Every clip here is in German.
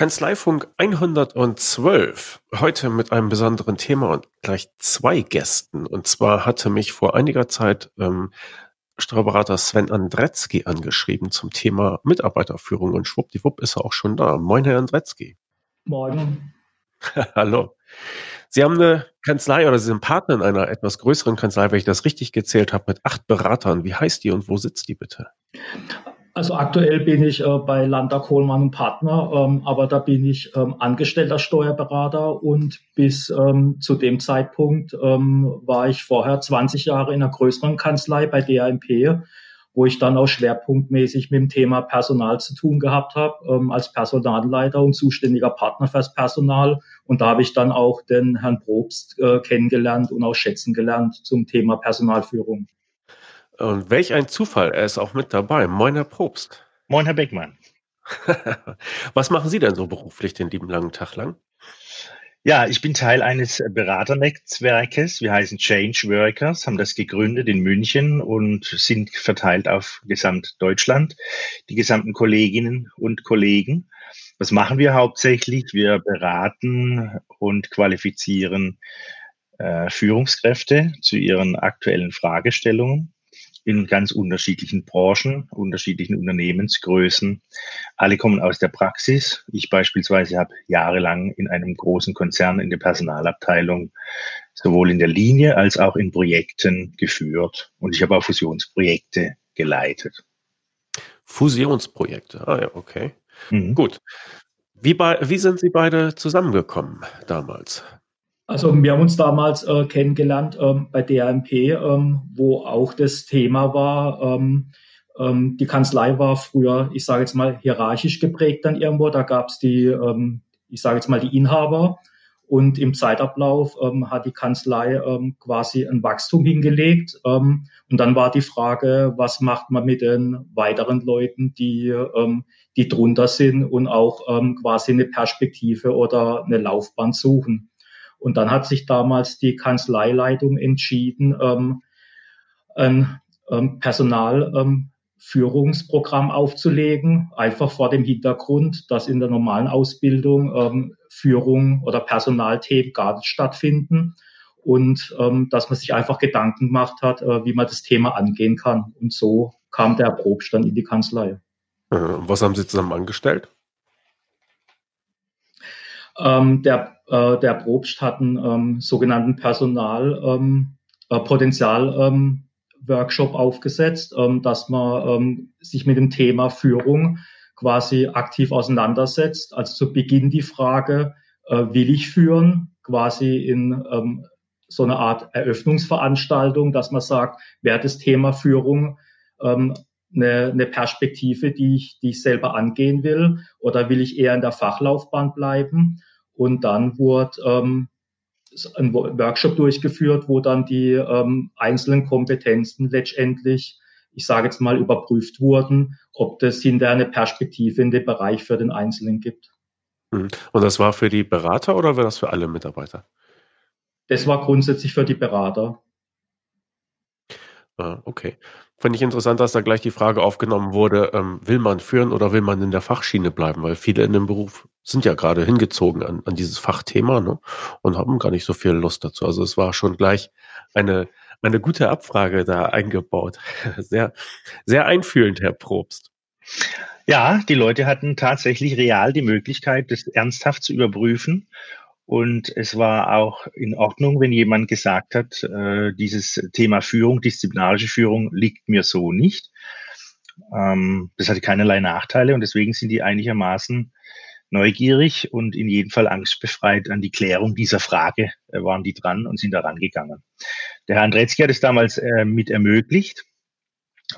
Kanzleifunk 112. Heute mit einem besonderen Thema und gleich zwei Gästen. Und zwar hatte mich vor einiger Zeit ähm, Steuerberater Sven Andretzky angeschrieben zum Thema Mitarbeiterführung und schwuppdiwupp ist er auch schon da. Moin, Herr Andretzky. Morgen. Hallo. Sie haben eine Kanzlei oder Sie sind Partner in einer etwas größeren Kanzlei, wenn ich das richtig gezählt habe, mit acht Beratern. Wie heißt die und wo sitzt die bitte? Also aktuell bin ich äh, bei Landa Kohlmann und Partner, ähm, aber da bin ich ähm, angestellter Steuerberater und bis ähm, zu dem Zeitpunkt ähm, war ich vorher 20 Jahre in einer größeren Kanzlei bei DAMP, wo ich dann auch schwerpunktmäßig mit dem Thema Personal zu tun gehabt habe, ähm, als Personalleiter und zuständiger Partner fürs Personal. Und da habe ich dann auch den Herrn Probst äh, kennengelernt und auch schätzen gelernt zum Thema Personalführung. Und welch ein Zufall, er ist auch mit dabei. Moin, Herr Probst. Moin, Herr Beckmann. Was machen Sie denn so beruflich den lieben langen Tag lang? Ja, ich bin Teil eines Beraternetzwerkes. Wir heißen Change Workers, haben das gegründet in München und sind verteilt auf Gesamtdeutschland. Die gesamten Kolleginnen und Kollegen. Was machen wir hauptsächlich? Wir beraten und qualifizieren äh, Führungskräfte zu ihren aktuellen Fragestellungen in ganz unterschiedlichen Branchen, unterschiedlichen Unternehmensgrößen. Alle kommen aus der Praxis. Ich beispielsweise habe jahrelang in einem großen Konzern in der Personalabteilung sowohl in der Linie als auch in Projekten geführt. Und ich habe auch Fusionsprojekte geleitet. Fusionsprojekte, ah ja, okay. Mhm. Gut. Wie, bei, wie sind Sie beide zusammengekommen damals? Also wir haben uns damals äh, kennengelernt ähm, bei DRMP, ähm, wo auch das Thema war, ähm, ähm, die Kanzlei war früher, ich sage jetzt mal, hierarchisch geprägt dann irgendwo. Da gab es die, ähm, ich sage jetzt mal, die Inhaber. Und im Zeitablauf ähm, hat die Kanzlei ähm, quasi ein Wachstum hingelegt. Ähm, und dann war die Frage, was macht man mit den weiteren Leuten, die, ähm, die drunter sind und auch ähm, quasi eine Perspektive oder eine Laufbahn suchen. Und dann hat sich damals die Kanzleileitung entschieden, ähm, ein ähm, Personalführungsprogramm ähm, aufzulegen, einfach vor dem Hintergrund, dass in der normalen Ausbildung ähm, Führung oder Personalthemen gar nicht stattfinden und ähm, dass man sich einfach Gedanken gemacht hat, äh, wie man das Thema angehen kann. Und so kam der Probstand in die Kanzlei. Äh, was haben Sie zusammen angestellt? Ähm, der, äh, der Probst hat einen ähm, sogenannten Personalpotenzial ähm, äh, ähm, Workshop aufgesetzt, ähm, dass man ähm, sich mit dem Thema Führung quasi aktiv auseinandersetzt. Also zu Beginn die Frage, äh, will ich führen, quasi in ähm, so eine Art Eröffnungsveranstaltung, dass man sagt, wer das Thema Führung ähm, eine, eine Perspektive, die ich, die ich selber angehen will, oder will ich eher in der Fachlaufbahn bleiben? Und dann wurde ähm, ein Workshop durchgeführt, wo dann die ähm, einzelnen Kompetenzen letztendlich, ich sage jetzt mal, überprüft wurden, ob das hinterher eine Perspektive in dem Bereich für den Einzelnen gibt. Mhm. Und das war für die Berater oder war das für alle Mitarbeiter? Das war grundsätzlich für die Berater. Ah, okay. Finde ich interessant, dass da gleich die Frage aufgenommen wurde, ähm, will man führen oder will man in der Fachschiene bleiben? Weil viele in dem Beruf sind ja gerade hingezogen an, an dieses Fachthema ne? und haben gar nicht so viel Lust dazu. Also es war schon gleich eine, eine gute Abfrage da eingebaut. Sehr, sehr einfühlend, Herr Probst. Ja, die Leute hatten tatsächlich real die Möglichkeit, das ernsthaft zu überprüfen und es war auch in Ordnung, wenn jemand gesagt hat, äh, dieses Thema Führung, disziplinarische Führung liegt mir so nicht. Ähm, das hatte keinerlei Nachteile und deswegen sind die einigermaßen neugierig und in jedem Fall angstbefreit an die Klärung dieser Frage äh, waren die dran und sind da rangegangen. Der Herr Andretzky hat es damals äh, mit ermöglicht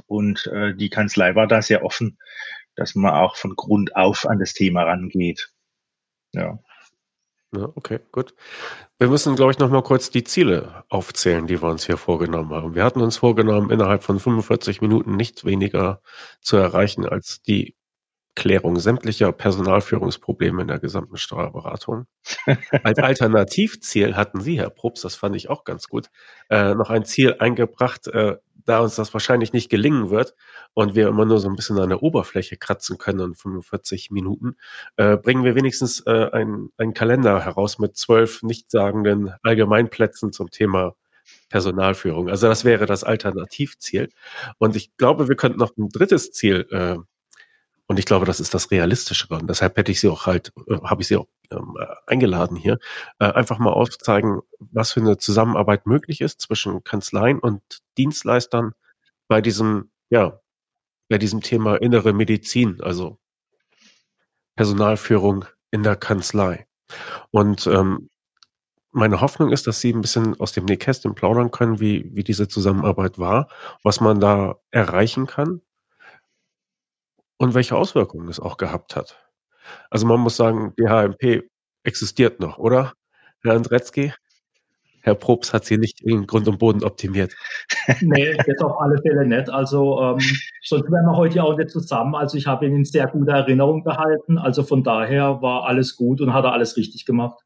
und äh, die Kanzlei war da sehr offen, dass man auch von Grund auf an das Thema rangeht. Ja. Ja, okay, gut. Wir müssen, glaube ich, noch mal kurz die Ziele aufzählen, die wir uns hier vorgenommen haben. Wir hatten uns vorgenommen, innerhalb von 45 Minuten nichts weniger zu erreichen als die Klärung sämtlicher Personalführungsprobleme in der gesamten Steuerberatung. Als Alternativziel hatten Sie, Herr Probst, das fand ich auch ganz gut, äh, noch ein Ziel eingebracht, äh, da uns das wahrscheinlich nicht gelingen wird und wir immer nur so ein bisschen an der Oberfläche kratzen können in 45 Minuten, äh, bringen wir wenigstens äh, einen, einen Kalender heraus mit zwölf nichtssagenden Allgemeinplätzen zum Thema Personalführung. Also das wäre das Alternativziel. Und ich glaube, wir könnten noch ein drittes Ziel äh, und ich glaube, das ist das Realistischere. Und deshalb hätte ich sie auch halt, äh, habe ich sie auch ähm, äh, eingeladen hier, äh, einfach mal aufzeigen, was für eine Zusammenarbeit möglich ist zwischen Kanzleien und Dienstleistern bei diesem, ja, bei diesem Thema innere Medizin, also Personalführung in der Kanzlei. Und ähm, meine Hoffnung ist, dass Sie ein bisschen aus dem Nähkästchen plaudern können, wie, wie diese Zusammenarbeit war, was man da erreichen kann und welche Auswirkungen es auch gehabt hat. Also man muss sagen, die HMP existiert noch, oder, Herr Andretzky? Herr Probst hat sie nicht in Grund und Boden optimiert. Nee, das auf alle Fälle nicht. Also ähm, sonst wären wir heute auch nicht zusammen. Also ich habe ihn in sehr guter Erinnerung behalten. Also von daher war alles gut und hat er alles richtig gemacht.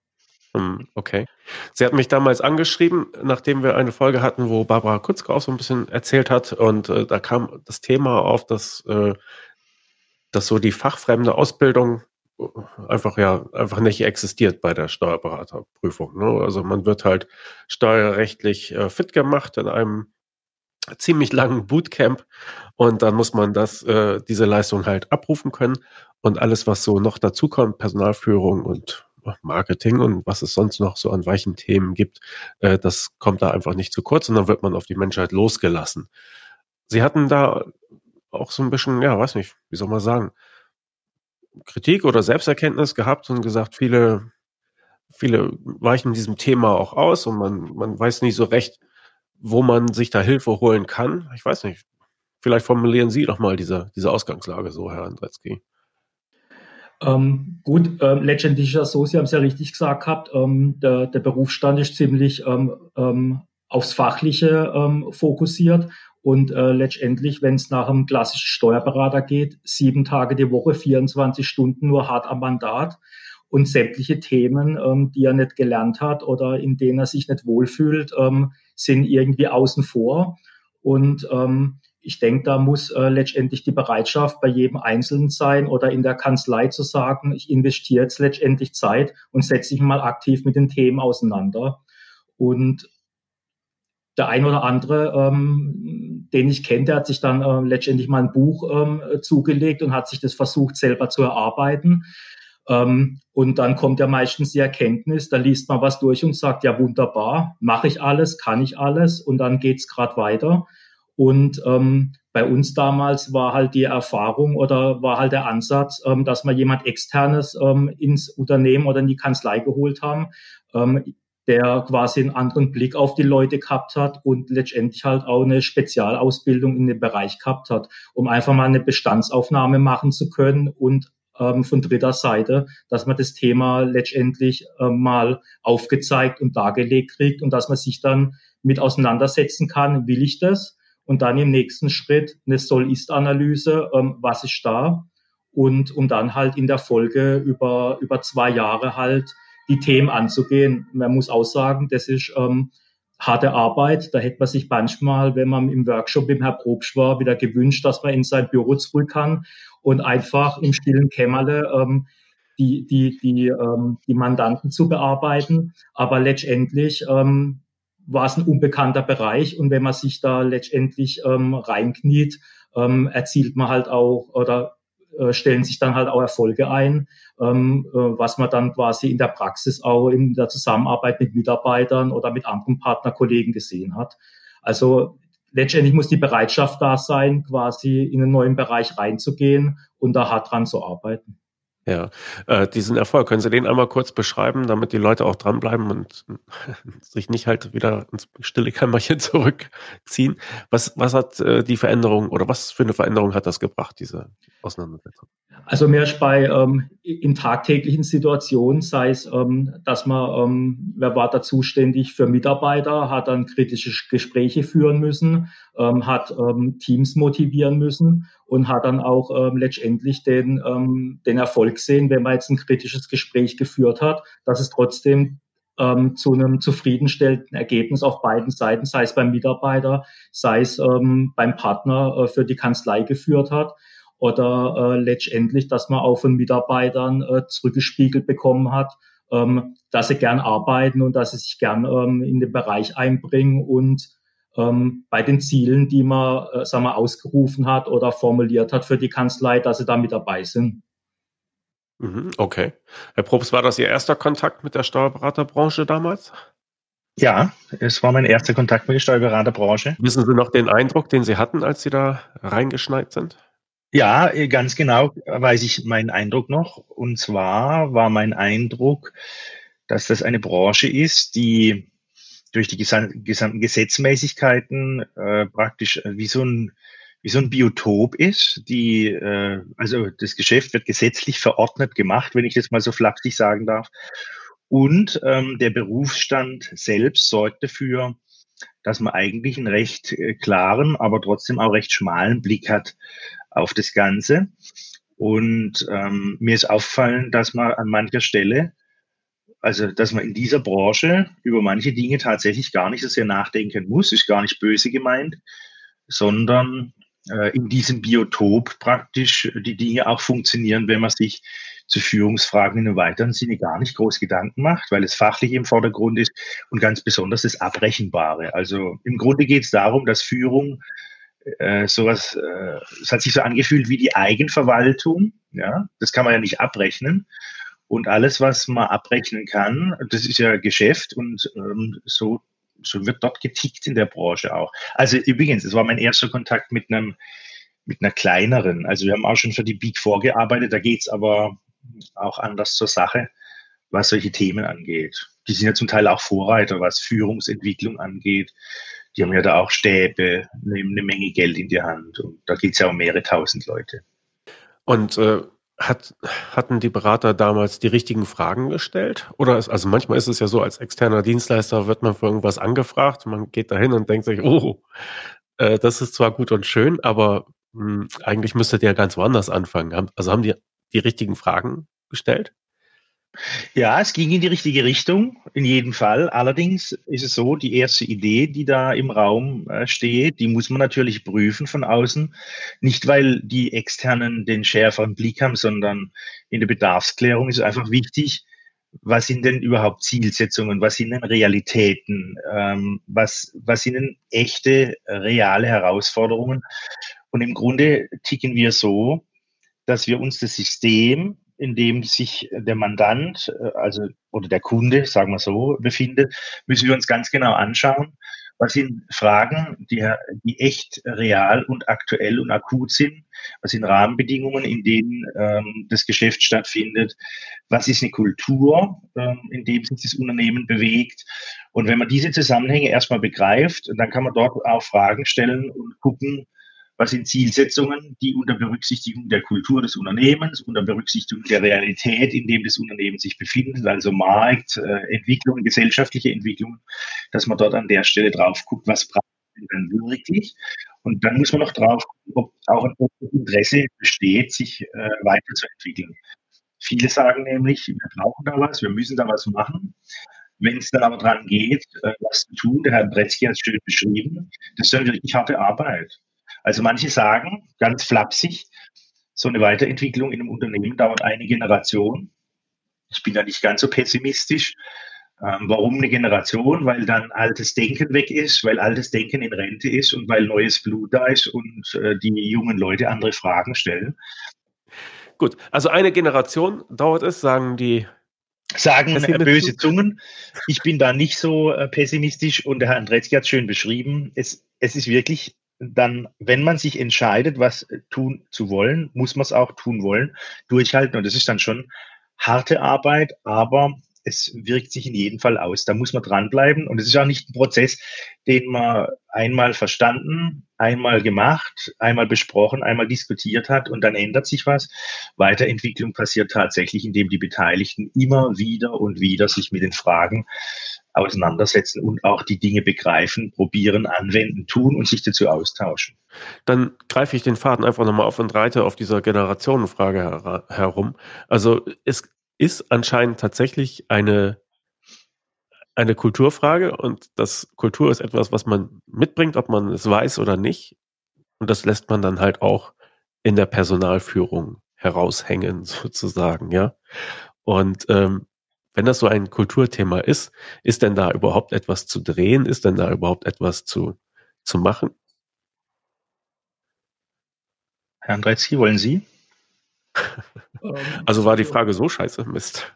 Hm, okay. Sie hat mich damals angeschrieben, nachdem wir eine Folge hatten, wo Barbara Kutzke auch so ein bisschen erzählt hat. Und äh, da kam das Thema auf, dass äh, dass so die fachfremde Ausbildung äh, einfach ja einfach nicht existiert bei der Steuerberaterprüfung. Ne? Also man wird halt steuerrechtlich äh, fit gemacht in einem ziemlich langen Bootcamp und dann muss man das äh, diese Leistung halt abrufen können und alles was so noch dazu kommt Personalführung und Marketing und was es sonst noch so an weichen Themen gibt, äh, das kommt da einfach nicht zu kurz und dann wird man auf die Menschheit losgelassen. Sie hatten da auch so ein bisschen, ja, weiß nicht, wie soll man sagen, Kritik oder Selbsterkenntnis gehabt und gesagt, viele, viele weichen diesem Thema auch aus und man, man weiß nicht so recht, wo man sich da Hilfe holen kann. Ich weiß nicht. Vielleicht formulieren Sie doch mal diese, diese Ausgangslage so, Herr Andretzky. Ähm, gut, äh, letztendlich ist so, Sie haben es ja richtig gesagt gehabt, ähm, der, der Berufsstand ist ziemlich ähm, ähm aufs Fachliche ähm, fokussiert und äh, letztendlich, wenn es nach einem klassischen Steuerberater geht, sieben Tage die Woche, 24 Stunden nur hart am Mandat und sämtliche Themen, ähm, die er nicht gelernt hat oder in denen er sich nicht wohlfühlt, ähm, sind irgendwie außen vor. Und ähm, ich denke, da muss äh, letztendlich die Bereitschaft bei jedem Einzelnen sein oder in der Kanzlei zu sagen, ich investiere jetzt letztendlich Zeit und setze mich mal aktiv mit den Themen auseinander. Und der ein oder andere, ähm, den ich kenne, der hat sich dann äh, letztendlich mal ein Buch ähm, zugelegt und hat sich das versucht selber zu erarbeiten. Ähm, und dann kommt ja meistens die Erkenntnis, da liest man was durch und sagt, ja wunderbar, mache ich alles, kann ich alles und dann geht's gerade weiter. Und ähm, bei uns damals war halt die Erfahrung oder war halt der Ansatz, ähm, dass wir jemand externes ähm, ins Unternehmen oder in die Kanzlei geholt haben. Ähm, der quasi einen anderen Blick auf die Leute gehabt hat und letztendlich halt auch eine Spezialausbildung in dem Bereich gehabt hat, um einfach mal eine Bestandsaufnahme machen zu können und ähm, von dritter Seite, dass man das Thema letztendlich ähm, mal aufgezeigt und dargelegt kriegt und dass man sich dann mit auseinandersetzen kann, will ich das? Und dann im nächsten Schritt eine Soll-Ist-Analyse, ähm, was ist da? Und um dann halt in der Folge über, über zwei Jahre halt die Themen anzugehen. Man muss auch sagen, das ist ähm, harte Arbeit. Da hätte man sich manchmal, wenn man im Workshop mit Herrn Probst war, wieder gewünscht, dass man in sein Büro zurück kann und einfach im stillen Kämmerle ähm, die, die, die, ähm, die Mandanten zu bearbeiten. Aber letztendlich ähm, war es ein unbekannter Bereich und wenn man sich da letztendlich ähm, reinkniet, ähm, erzielt man halt auch oder äh, stellen sich dann halt auch Erfolge ein, ähm, äh, was man dann quasi in der Praxis auch in der Zusammenarbeit mit Mitarbeitern oder mit anderen Partnerkollegen gesehen hat. Also letztendlich muss die Bereitschaft da sein, quasi in einen neuen Bereich reinzugehen und da hart dran zu arbeiten. Ja, äh, diesen Erfolg, können Sie den einmal kurz beschreiben, damit die Leute auch dranbleiben und sich nicht halt wieder ins stille Kämmerchen zurückziehen? Was, was hat äh, die Veränderung oder was für eine Veränderung hat das gebracht, diese Auseinandersetzung? Also mehr bei ähm, in tagtäglichen Situationen, sei es, ähm, dass man, ähm, wer war da zuständig für Mitarbeiter, hat dann kritische Gespräche führen müssen, ähm, hat ähm, Teams motivieren müssen und hat dann auch ähm, letztendlich den, ähm, den Erfolg sehen, wenn man jetzt ein kritisches Gespräch geführt hat, dass es trotzdem ähm, zu einem zufriedenstellenden Ergebnis auf beiden Seiten, sei es beim Mitarbeiter, sei es ähm, beim Partner äh, für die Kanzlei geführt hat oder äh, letztendlich, dass man auch von Mitarbeitern äh, zurückgespiegelt bekommen hat, ähm, dass sie gern arbeiten und dass sie sich gern ähm, in den Bereich einbringen und ähm, bei den Zielen, die man, äh, sagen wir, ausgerufen hat oder formuliert hat für die Kanzlei, dass sie da mit dabei sind. Mhm, okay. Herr Probst, war das Ihr erster Kontakt mit der Steuerberaterbranche damals? Ja, es war mein erster Kontakt mit der Steuerberaterbranche. Wissen Sie noch den Eindruck, den Sie hatten, als Sie da reingeschneit sind? Ja, ganz genau weiß ich meinen Eindruck noch. Und zwar war mein Eindruck, dass das eine Branche ist, die durch die gesamten Gesetzmäßigkeiten äh, praktisch wie so ein wie so ein Biotop ist, die, äh, also das Geschäft wird gesetzlich verordnet gemacht, wenn ich das mal so flapsig sagen darf. Und ähm, der Berufsstand selbst sorgt dafür, dass man eigentlich einen recht äh, klaren, aber trotzdem auch recht schmalen Blick hat auf das Ganze. Und ähm, mir ist aufgefallen, dass man an mancher Stelle, also dass man in dieser Branche über manche Dinge tatsächlich gar nicht so sehr nachdenken muss, ist gar nicht böse gemeint, sondern in diesem Biotop praktisch die Dinge auch funktionieren, wenn man sich zu Führungsfragen in einem weiteren Sinne gar nicht groß Gedanken macht, weil es fachlich im Vordergrund ist und ganz besonders das Abrechenbare. Also im Grunde geht es darum, dass Führung äh, sowas, äh, es hat sich so angefühlt wie die Eigenverwaltung, ja, das kann man ja nicht abrechnen. Und alles, was man abrechnen kann, das ist ja Geschäft und ähm, so so wird dort getickt in der Branche auch. Also übrigens, es war mein erster Kontakt mit einem mit einer kleineren. Also wir haben auch schon für die Big Four gearbeitet, da geht es aber auch anders zur Sache, was solche Themen angeht. Die sind ja zum Teil auch Vorreiter, was Führungsentwicklung angeht. Die haben ja da auch Stäbe, nehmen eine Menge Geld in die Hand und da geht es ja um mehrere tausend Leute. Und äh, hat, hatten die Berater damals die richtigen Fragen gestellt? Oder ist, also manchmal ist es ja so, als externer Dienstleister wird man für irgendwas angefragt, man geht dahin und denkt sich, oh, äh, das ist zwar gut und schön, aber mh, hm, eigentlich müsstet ihr ja ganz woanders anfangen. Also haben die die richtigen Fragen gestellt? Ja, es ging in die richtige Richtung, in jedem Fall. Allerdings ist es so, die erste Idee, die da im Raum äh, steht, die muss man natürlich prüfen von außen. Nicht, weil die Externen den schärferen Blick haben, sondern in der Bedarfsklärung ist es einfach wichtig, was sind denn überhaupt Zielsetzungen, was sind denn Realitäten, ähm, was, was sind denn echte, reale Herausforderungen. Und im Grunde ticken wir so, dass wir uns das System in dem sich der Mandant, äh, also oder der Kunde, sagen wir so, befindet, müssen wir uns ganz genau anschauen. Was sind Fragen, die, die echt real und aktuell und akut sind? Was sind Rahmenbedingungen, in denen ähm, das Geschäft stattfindet? Was ist eine Kultur, ähm, in dem sich das Unternehmen bewegt? Und wenn man diese Zusammenhänge erstmal begreift, dann kann man dort auch Fragen stellen und gucken, was sind Zielsetzungen, die unter Berücksichtigung der Kultur des Unternehmens, unter Berücksichtigung der Realität, in dem das Unternehmen sich befindet, also Markt, äh, Entwicklung, gesellschaftliche Entwicklung, dass man dort an der Stelle drauf guckt, was braucht man dann wirklich. Und dann muss man noch drauf gucken, ob auch ein Interesse besteht, sich äh, weiterzuentwickeln. Viele sagen nämlich, wir brauchen da was, wir müssen da was machen. Wenn es dann aber dran geht, äh, was zu tun, der Herr Bretzky hat es schön beschrieben, das ist dann wirklich harte Arbeit. Also manche sagen, ganz flapsig, so eine Weiterentwicklung in einem Unternehmen dauert eine Generation. Ich bin da nicht ganz so pessimistisch. Ähm, warum eine Generation? Weil dann altes Denken weg ist, weil altes Denken in Rente ist und weil neues Blut da ist und äh, die jungen Leute andere Fragen stellen. Gut, also eine Generation dauert es, sagen die. Sagen äh, böse Zungen. Ich bin da nicht so äh, pessimistisch und der Herr Andretzki hat es schön beschrieben. Es, es ist wirklich dann, wenn man sich entscheidet, was äh, tun zu wollen, muss man es auch tun wollen, durchhalten. Und das ist dann schon harte Arbeit, aber es wirkt sich in jedem Fall aus. Da muss man dranbleiben. Und es ist auch nicht ein Prozess, den man einmal verstanden, einmal gemacht, einmal besprochen, einmal diskutiert hat und dann ändert sich was. Weiterentwicklung passiert tatsächlich, indem die Beteiligten immer wieder und wieder sich mit den Fragen auseinandersetzen und auch die Dinge begreifen, probieren, anwenden, tun und sich dazu austauschen. Dann greife ich den Faden einfach nochmal auf und reite auf dieser Generationenfrage her herum. Also es ist anscheinend tatsächlich eine, eine Kulturfrage und das Kultur ist etwas, was man mitbringt, ob man es weiß oder nicht. Und das lässt man dann halt auch in der Personalführung heraushängen, sozusagen, ja. Und ähm, wenn das so ein Kulturthema ist, ist denn da überhaupt etwas zu drehen? Ist denn da überhaupt etwas zu, zu machen? Herr Andretzky, wollen Sie? Also war die Frage so scheiße, Mist.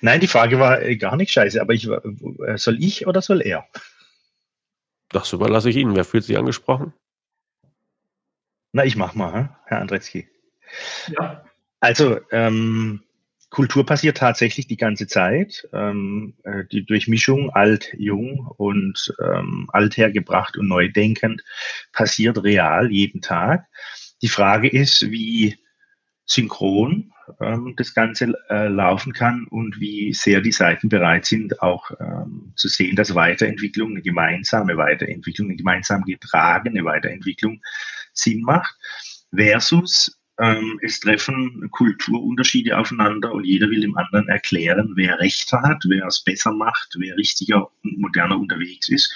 Nein, die Frage war äh, gar nicht scheiße, aber ich, äh, soll ich oder soll er? Das überlasse ich Ihnen. Wer fühlt sich angesprochen? Na, ich mach mal, Herr Andretzky. Ja. Also, ähm, Kultur passiert tatsächlich die ganze Zeit. Ähm, äh, die Durchmischung alt-jung und ähm, althergebracht und neu denkend passiert real jeden Tag. Die Frage ist, wie synchron ähm, das Ganze äh, laufen kann und wie sehr die Seiten bereit sind, auch ähm, zu sehen, dass Weiterentwicklung, eine gemeinsame Weiterentwicklung, eine gemeinsam getragene Weiterentwicklung Sinn macht, versus ähm, es treffen Kulturunterschiede aufeinander und jeder will dem anderen erklären, wer Recht hat, wer es besser macht, wer richtiger und moderner unterwegs ist.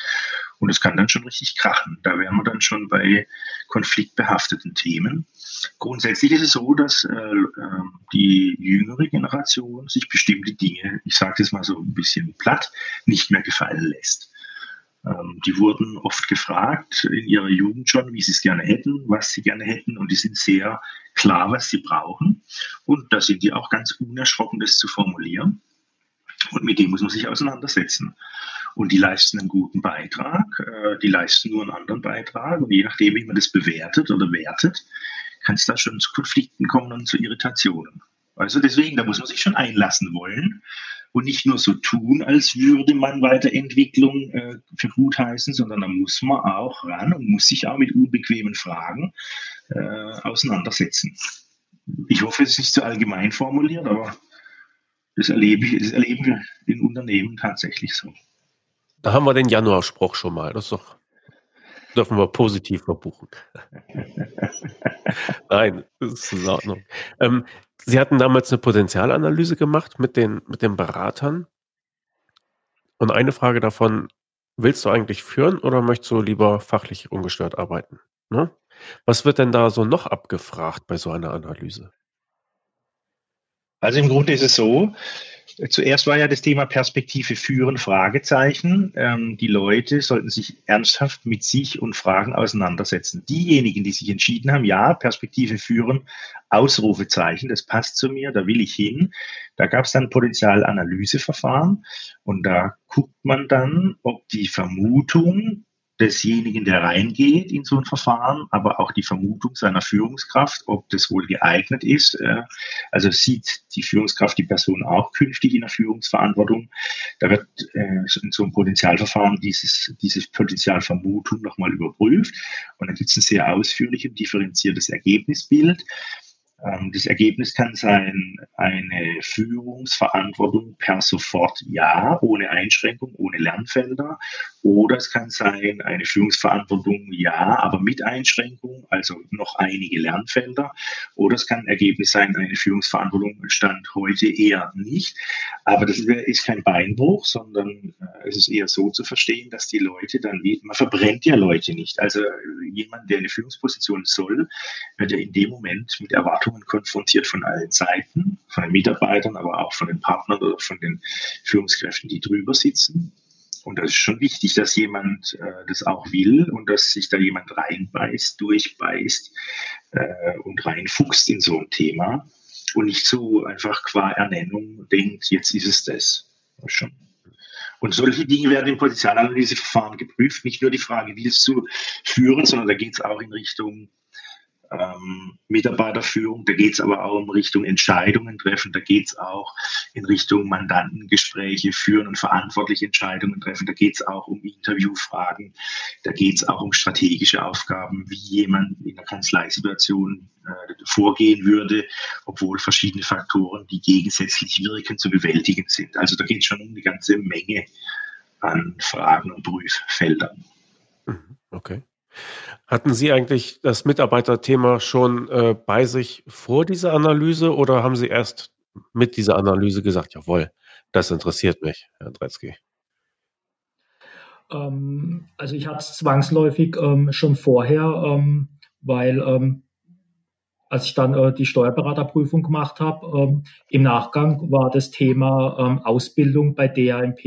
Und es kann dann schon richtig krachen. Da wären wir dann schon bei konfliktbehafteten Themen. Grundsätzlich ist es so, dass äh, ähm, die jüngere Generation sich bestimmte Dinge, ich sage das mal so ein bisschen platt, nicht mehr gefallen lässt. Ähm, die wurden oft gefragt in ihrer Jugend schon, wie sie es gerne hätten, was sie gerne hätten und die sind sehr klar, was sie brauchen und da sind die auch ganz unerschrocken, das zu formulieren und mit dem muss man sich auseinandersetzen. Und die leisten einen guten Beitrag, äh, die leisten nur einen anderen Beitrag und je nachdem, wie man das bewertet oder wertet, kann es da schon zu Konflikten kommen und zu Irritationen. Also deswegen, da muss man sich schon einlassen wollen und nicht nur so tun, als würde man Weiterentwicklung äh, für gut heißen, sondern da muss man auch ran und muss sich auch mit unbequemen Fragen äh, auseinandersetzen. Ich hoffe, es ist nicht zu allgemein formuliert, aber das, erlebe ich, das erleben wir in Unternehmen tatsächlich so. Da haben wir den Januarspruch schon mal. Das doch, dürfen wir positiv verbuchen. Nein, das ist in Ordnung. Ähm, Sie hatten damals eine Potenzialanalyse gemacht mit den, mit den Beratern. Und eine Frage davon, willst du eigentlich führen oder möchtest du lieber fachlich ungestört arbeiten? Ne? Was wird denn da so noch abgefragt bei so einer Analyse? Also im Grunde ist es so, Zuerst war ja das Thema Perspektive führen, Fragezeichen. Ähm, die Leute sollten sich ernsthaft mit sich und Fragen auseinandersetzen. Diejenigen, die sich entschieden haben, ja, Perspektive führen, Ausrufezeichen, das passt zu mir, da will ich hin. Da gab es dann Potenzialanalyseverfahren und da guckt man dann, ob die Vermutung, desjenigen, der reingeht in so ein Verfahren, aber auch die Vermutung seiner Führungskraft, ob das wohl geeignet ist. Äh, also sieht die Führungskraft die Person auch künftig in der Führungsverantwortung. Da wird äh, in so einem Potenzialverfahren dieses, dieses Potenzialvermutung nochmal überprüft. Und dann gibt es ein sehr ausführliches differenziertes Ergebnisbild. Ähm, das Ergebnis kann sein, eine Führungsverantwortung per sofort Ja, ohne Einschränkung, ohne Lernfelder. Oder es kann sein, eine Führungsverantwortung Ja, aber mit Einschränkung, also noch einige Lernfelder. Oder es kann ein Ergebnis sein, eine Führungsverantwortung stand heute eher nicht. Aber das ist kein Beinbruch, sondern äh, es ist eher so zu verstehen, dass die Leute dann, man verbrennt ja Leute nicht. Also jemand, der eine Führungsposition soll, wird ja in dem Moment mit Erwartungen Erwartungen konfrontiert von allen Seiten, von den Mitarbeitern, aber auch von den Partnern oder von den Führungskräften, die drüber sitzen. Und das ist schon wichtig, dass jemand äh, das auch will und dass sich da jemand reinbeißt, durchbeißt äh, und reinfuchst in so ein Thema und nicht so einfach qua Ernennung denkt, jetzt ist es das. schon. Und solche Dinge werden im Potenzialanalyseverfahren geprüft. Nicht nur die Frage, willst du führen, sondern da geht es auch in Richtung ähm, Mitarbeiterführung, da geht es aber auch um Richtung Entscheidungen treffen, da geht es auch in Richtung Mandantengespräche führen und verantwortliche Entscheidungen treffen, da geht es auch um Interviewfragen, da geht es auch um strategische Aufgaben, wie jemand in der Kanzleisituation äh, vorgehen würde, obwohl verschiedene Faktoren, die gegensätzlich wirken, zu bewältigen sind. Also da geht es schon um eine ganze Menge an Fragen und Prüffeldern. Mhm, okay. Hatten Sie eigentlich das Mitarbeiterthema schon äh, bei sich vor dieser Analyse oder haben Sie erst mit dieser Analyse gesagt, jawohl, das interessiert mich, Herr Dretzky? Ähm, also ich hatte es zwangsläufig ähm, schon vorher, ähm, weil ähm, als ich dann äh, die Steuerberaterprüfung gemacht habe, ähm, im Nachgang war das Thema ähm, Ausbildung bei DAMP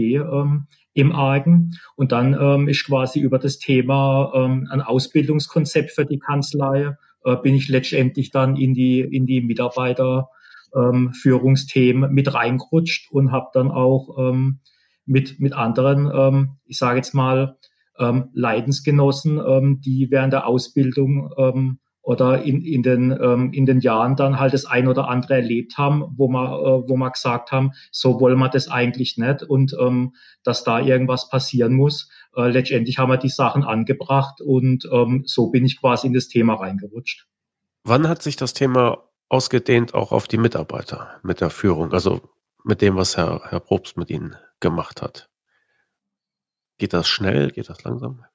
im Argen. Und dann ähm, ist quasi über das Thema ähm, ein Ausbildungskonzept für die Kanzlei, äh, bin ich letztendlich dann in die, in die Mitarbeiterführungsthemen ähm, mit reingerutscht und habe dann auch ähm, mit, mit anderen, ähm, ich sage jetzt mal, ähm, Leidensgenossen, ähm, die während der Ausbildung ähm, oder in, in, den, ähm, in den Jahren dann halt das ein oder andere erlebt haben, wo man, äh, wo man gesagt haben, so wollen wir das eigentlich nicht und ähm, dass da irgendwas passieren muss. Äh, letztendlich haben wir die Sachen angebracht und ähm, so bin ich quasi in das Thema reingerutscht. Wann hat sich das Thema ausgedehnt auch auf die Mitarbeiter mit der Führung, also mit dem, was Herr, Herr Probst mit Ihnen gemacht hat? Geht das schnell? Geht das langsam?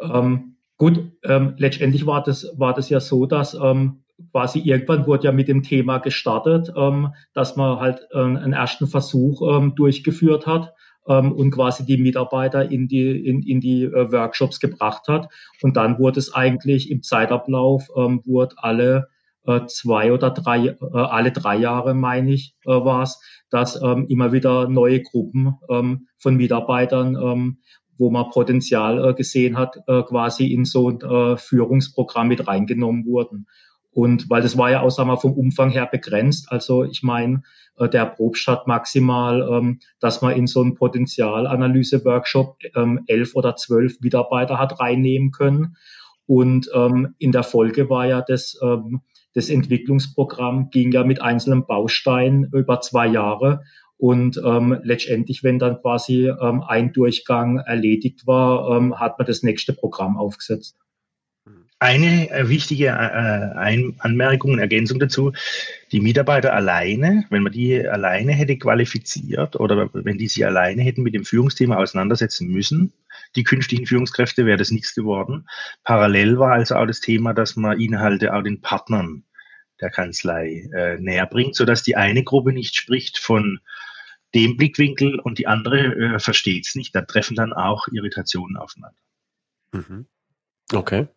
Ähm, Gut, ähm, letztendlich war das, war das ja so, dass ähm, quasi irgendwann wurde ja mit dem Thema gestartet, ähm, dass man halt äh, einen ersten Versuch ähm, durchgeführt hat ähm, und quasi die Mitarbeiter in die, in, in die äh, Workshops gebracht hat. Und dann wurde es eigentlich im Zeitablauf, ähm, wurde alle äh, zwei oder drei, äh, alle drei Jahre, meine ich, äh, war es, dass ähm, immer wieder neue Gruppen ähm, von Mitarbeitern ähm, wo man Potenzial äh, gesehen hat, äh, quasi in so ein äh, Führungsprogramm mit reingenommen wurden. Und weil das war ja auch sagen wir, vom Umfang her begrenzt. Also ich meine, äh, der Probst hat maximal, ähm, dass man in so einen Potenzialanalyse-Workshop ähm, elf oder zwölf Mitarbeiter hat reinnehmen können. Und ähm, in der Folge war ja das, ähm, das Entwicklungsprogramm ging ja mit einzelnen Bausteinen über zwei Jahre. Und ähm, letztendlich, wenn dann quasi ähm, ein Durchgang erledigt war, ähm, hat man das nächste Programm aufgesetzt. Eine äh, wichtige äh, Ein Anmerkung und Ergänzung dazu, die Mitarbeiter alleine, wenn man die alleine hätte qualifiziert oder wenn die sich alleine hätten mit dem Führungsthema auseinandersetzen müssen, die künftigen Führungskräfte, wäre das nichts geworden. Parallel war also auch das Thema, dass man Inhalte auch den Partnern der Kanzlei äh, näher bringt, sodass die eine Gruppe nicht spricht von dem Blickwinkel und die andere äh, versteht es nicht. Da treffen dann auch Irritationen aufeinander. Mhm. Okay.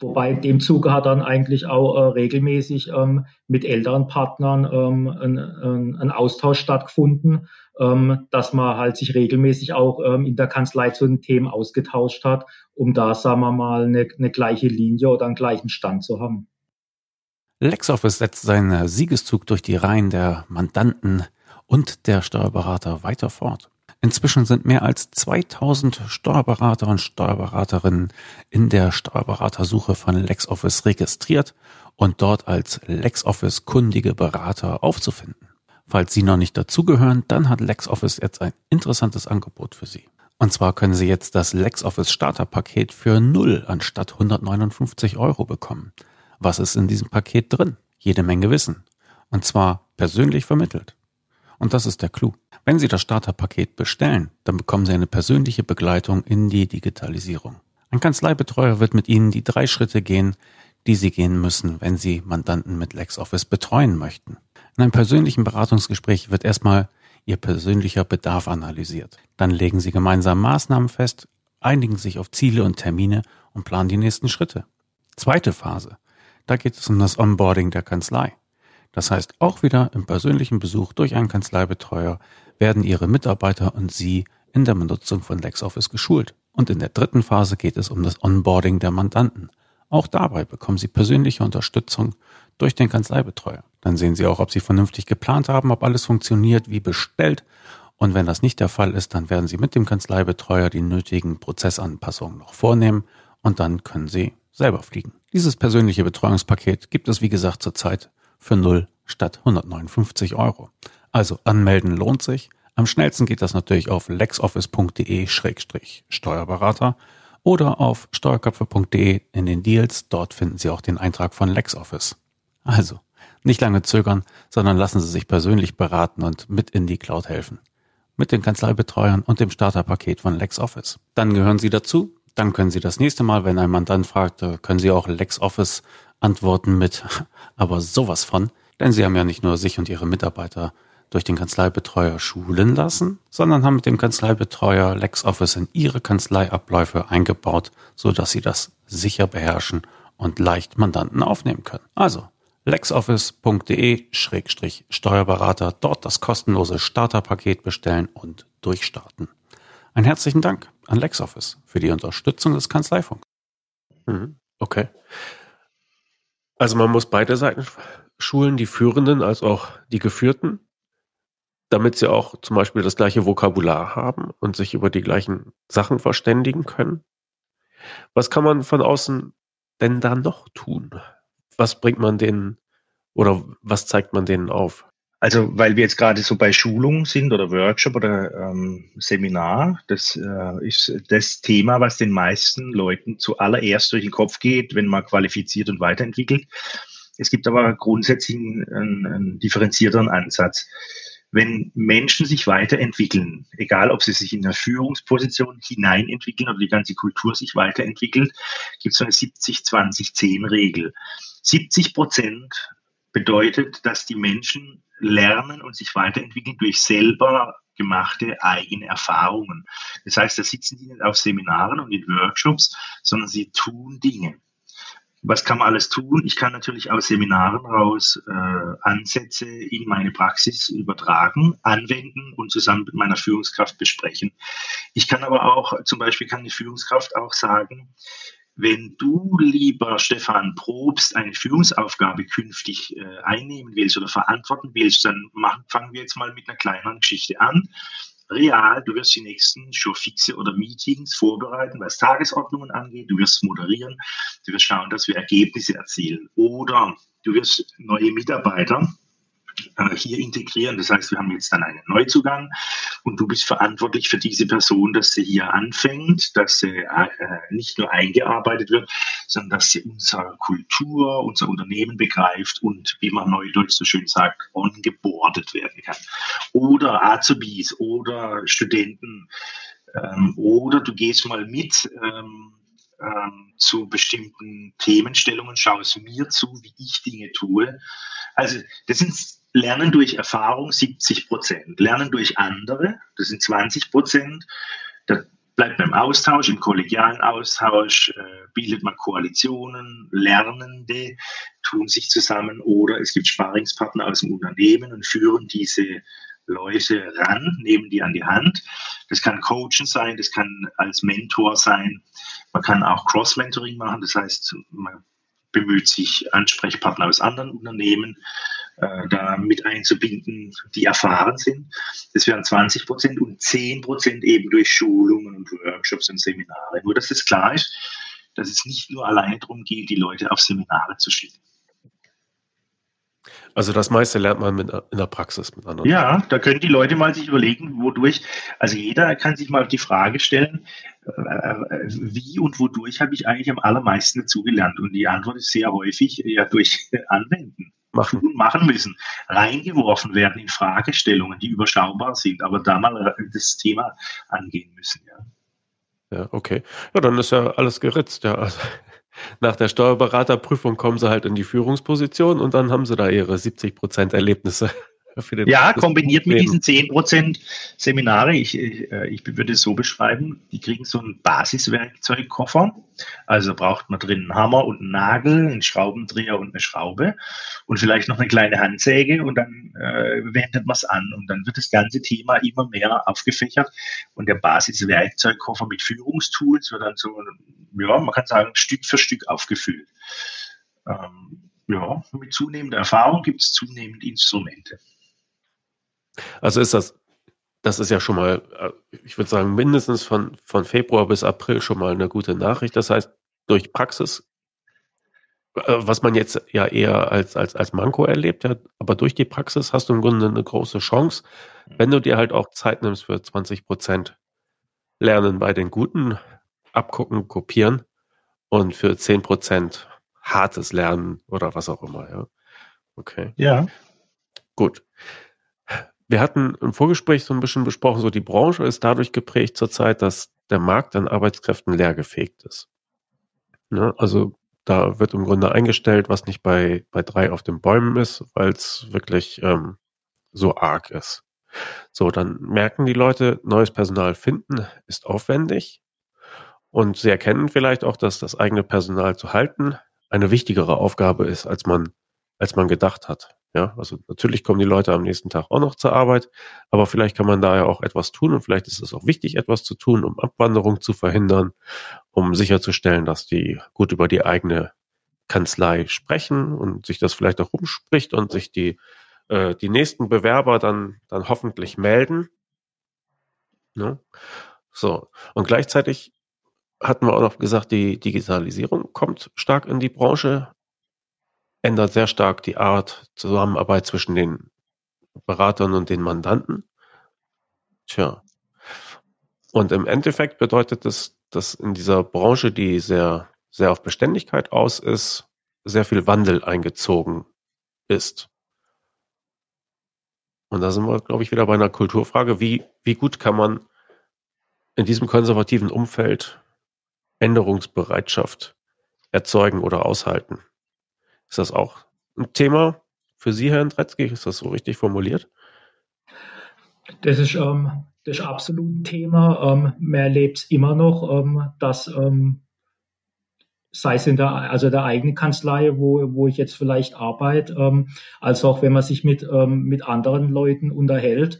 Wobei in dem Zuge hat dann eigentlich auch äh, regelmäßig ähm, mit älteren Partnern ähm, ein, ein, ein, Austausch stattgefunden, ähm, dass man halt sich regelmäßig auch ähm, in der Kanzlei zu den Themen ausgetauscht hat, um da, sagen wir mal, eine, eine gleiche Linie oder einen gleichen Stand zu haben. LexOffice setzt seinen Siegeszug durch die Reihen der Mandanten und der Steuerberater weiter fort. Inzwischen sind mehr als 2000 Steuerberater und Steuerberaterinnen in der Steuerberatersuche von LexOffice registriert und dort als LexOffice kundige Berater aufzufinden. Falls Sie noch nicht dazugehören, dann hat LexOffice jetzt ein interessantes Angebot für Sie. Und zwar können Sie jetzt das LexOffice Starterpaket für 0 anstatt 159 Euro bekommen. Was ist in diesem Paket drin? Jede Menge Wissen. Und zwar persönlich vermittelt. Und das ist der Clou. Wenn Sie das Starterpaket bestellen, dann bekommen Sie eine persönliche Begleitung in die Digitalisierung. Ein Kanzleibetreuer wird mit Ihnen die drei Schritte gehen, die Sie gehen müssen, wenn Sie Mandanten mit LexOffice betreuen möchten. In einem persönlichen Beratungsgespräch wird erstmal Ihr persönlicher Bedarf analysiert. Dann legen Sie gemeinsam Maßnahmen fest, einigen sich auf Ziele und Termine und planen die nächsten Schritte. Zweite Phase. Da geht es um das Onboarding der Kanzlei. Das heißt, auch wieder im persönlichen Besuch durch einen Kanzleibetreuer werden Ihre Mitarbeiter und Sie in der Benutzung von LexOffice geschult. Und in der dritten Phase geht es um das Onboarding der Mandanten. Auch dabei bekommen Sie persönliche Unterstützung durch den Kanzleibetreuer. Dann sehen Sie auch, ob Sie vernünftig geplant haben, ob alles funktioniert wie bestellt. Und wenn das nicht der Fall ist, dann werden Sie mit dem Kanzleibetreuer die nötigen Prozessanpassungen noch vornehmen und dann können Sie selber fliegen. Dieses persönliche Betreuungspaket gibt es wie gesagt zurzeit für 0 statt 159 Euro. Also anmelden lohnt sich. Am schnellsten geht das natürlich auf lexoffice.de-steuerberater oder auf steuerköpfe.de in den Deals. Dort finden Sie auch den Eintrag von LexOffice. Also, nicht lange zögern, sondern lassen Sie sich persönlich beraten und mit in die Cloud helfen. Mit den Kanzleibetreuern und dem Starterpaket von LexOffice. Dann gehören Sie dazu dann können Sie das nächste Mal, wenn ein Mandant fragt, äh, können Sie auch LexOffice antworten mit, aber sowas von. Denn Sie haben ja nicht nur sich und Ihre Mitarbeiter durch den Kanzleibetreuer schulen lassen, sondern haben mit dem Kanzleibetreuer LexOffice in ihre Kanzleiabläufe eingebaut, so dass sie das sicher beherrschen und leicht Mandanten aufnehmen können. Also lexoffice.de-steuerberater dort das kostenlose Starterpaket bestellen und durchstarten. Ein herzlichen Dank an LexOffice für die Unterstützung des Kanzleifunks. Mhm. Okay. Also man muss beide Seiten schulen, die Führenden als auch die Geführten, damit sie auch zum Beispiel das gleiche Vokabular haben und sich über die gleichen Sachen verständigen können. Was kann man von außen denn da noch tun? Was bringt man denen oder was zeigt man denen auf? Also, weil wir jetzt gerade so bei Schulung sind oder Workshop oder ähm, Seminar, das äh, ist das Thema, was den meisten Leuten zuallererst durch den Kopf geht, wenn man qualifiziert und weiterentwickelt. Es gibt aber grundsätzlich einen, einen differenzierteren Ansatz. Wenn Menschen sich weiterentwickeln, egal ob sie sich in eine Führungsposition hineinentwickeln oder die ganze Kultur sich weiterentwickelt, gibt es so eine 70-20-10-Regel. 70 Prozent bedeutet, dass die Menschen lernen und sich weiterentwickeln durch selber gemachte eigene Erfahrungen. Das heißt, da sitzen die nicht auf Seminaren und in Workshops, sondern sie tun Dinge. Was kann man alles tun? Ich kann natürlich aus Seminaren raus äh, Ansätze in meine Praxis übertragen, anwenden und zusammen mit meiner Führungskraft besprechen. Ich kann aber auch, zum Beispiel kann die Führungskraft auch sagen, wenn du, lieber Stefan Probst, eine Führungsaufgabe künftig äh, einnehmen willst oder verantworten willst, dann machen, fangen wir jetzt mal mit einer kleineren Geschichte an. Real, du wirst die nächsten Showfixe oder Meetings vorbereiten, was Tagesordnungen angeht. Du wirst moderieren. Du wirst schauen, dass wir Ergebnisse erzielen. Oder du wirst neue Mitarbeiter hier integrieren. Das heißt, wir haben jetzt dann einen Neuzugang und du bist verantwortlich für diese Person, dass sie hier anfängt, dass sie äh, nicht nur eingearbeitet wird, sondern dass sie unsere Kultur, unser Unternehmen begreift und, wie man neudeutsch so schön sagt, ongeboardet werden kann. Oder Azubis oder Studenten ähm, oder du gehst mal mit ähm, ähm, zu bestimmten Themenstellungen, schaust mir zu, wie ich Dinge tue. Also das sind Lernen durch Erfahrung 70 Prozent. Lernen durch andere, das sind 20 Prozent. Da bleibt man im Austausch, im kollegialen Austausch, äh, bildet man Koalitionen, Lernende tun sich zusammen oder es gibt Sparingspartner aus dem Unternehmen und führen diese Leute ran, nehmen die an die Hand. Das kann Coachen sein, das kann als Mentor sein. Man kann auch Cross-Mentoring machen, das heißt, man bemüht sich, Ansprechpartner aus anderen Unternehmen äh, da mit einzubinden, die erfahren sind. Das wären 20 Prozent und 10 Prozent eben durch Schulungen und Workshops und Seminare. Nur, dass es klar ist, dass es nicht nur alleine darum geht, die Leute auf Seminare zu schicken. Also das meiste lernt man mit, in der Praxis mit anderen. Ja, da können die Leute mal sich überlegen, wodurch, also jeder kann sich mal die Frage stellen, äh, wie und wodurch habe ich eigentlich am allermeisten dazugelernt? Und die Antwort ist sehr häufig ja durch Anwenden machen, machen müssen, reingeworfen werden in Fragestellungen, die überschaubar sind, aber da mal das Thema angehen müssen, ja. Ja, okay. Ja, dann ist ja alles geritzt, ja. Also, nach der Steuerberaterprüfung kommen sie halt in die Führungsposition und dann haben sie da ihre 70 Prozent Erlebnisse ja, kombiniert mit diesen 10% Seminare, ich, ich, äh, würde es so beschreiben, die kriegen so einen Basiswerkzeugkoffer. Also braucht man drin einen Hammer und einen Nagel, einen Schraubendreher und eine Schraube und vielleicht noch eine kleine Handsäge und dann äh, wendet man es an und dann wird das ganze Thema immer mehr aufgefächert und der Basiswerkzeugkoffer mit Führungstools wird dann so, ja, man kann sagen, Stück für Stück aufgefüllt. Ähm, ja, mit zunehmender Erfahrung gibt es zunehmend Instrumente. Also ist das, das ist ja schon mal, äh, ich würde sagen, mindestens von, von Februar bis April schon mal eine gute Nachricht. Das heißt, durch Praxis, äh, was man jetzt ja eher als, als, als Manko erlebt hat, aber durch die Praxis hast du im Grunde eine große Chance, wenn du dir halt auch Zeit nimmst für 20 Prozent Lernen bei den Guten, abgucken, kopieren und für 10 Prozent hartes Lernen oder was auch immer, ja. Okay. Ja. Gut. Wir hatten im Vorgespräch so ein bisschen besprochen, so die Branche ist dadurch geprägt zurzeit, dass der Markt an Arbeitskräften leergefegt ist. Ne? Also da wird im Grunde eingestellt, was nicht bei, bei drei auf den Bäumen ist, weil es wirklich ähm, so arg ist. So, dann merken die Leute, neues Personal finden ist aufwendig und sie erkennen vielleicht auch, dass das eigene Personal zu halten eine wichtigere Aufgabe ist, als man, als man gedacht hat. Ja, also natürlich kommen die Leute am nächsten Tag auch noch zur Arbeit, aber vielleicht kann man da ja auch etwas tun und vielleicht ist es auch wichtig, etwas zu tun, um Abwanderung zu verhindern, um sicherzustellen, dass die gut über die eigene Kanzlei sprechen und sich das vielleicht auch rumspricht und sich die, äh, die nächsten Bewerber dann, dann hoffentlich melden. Ja. So. Und gleichzeitig hatten wir auch noch gesagt, die Digitalisierung kommt stark in die Branche ändert sehr stark die Art Zusammenarbeit zwischen den Beratern und den Mandanten. Tja. Und im Endeffekt bedeutet das, dass in dieser Branche, die sehr, sehr auf Beständigkeit aus ist, sehr viel Wandel eingezogen ist. Und da sind wir, glaube ich, wieder bei einer Kulturfrage. Wie, wie gut kann man in diesem konservativen Umfeld Änderungsbereitschaft erzeugen oder aushalten? Ist das auch ein Thema für Sie, Herr Dretzky? Ist das so richtig formuliert? Das ist, ähm, das ist absolut Thema. Ähm, man erlebt es immer noch, ähm, dass ähm, sei es in der, also der eigenen Kanzlei, wo, wo ich jetzt vielleicht arbeite, ähm, als auch wenn man sich mit, ähm, mit anderen Leuten unterhält,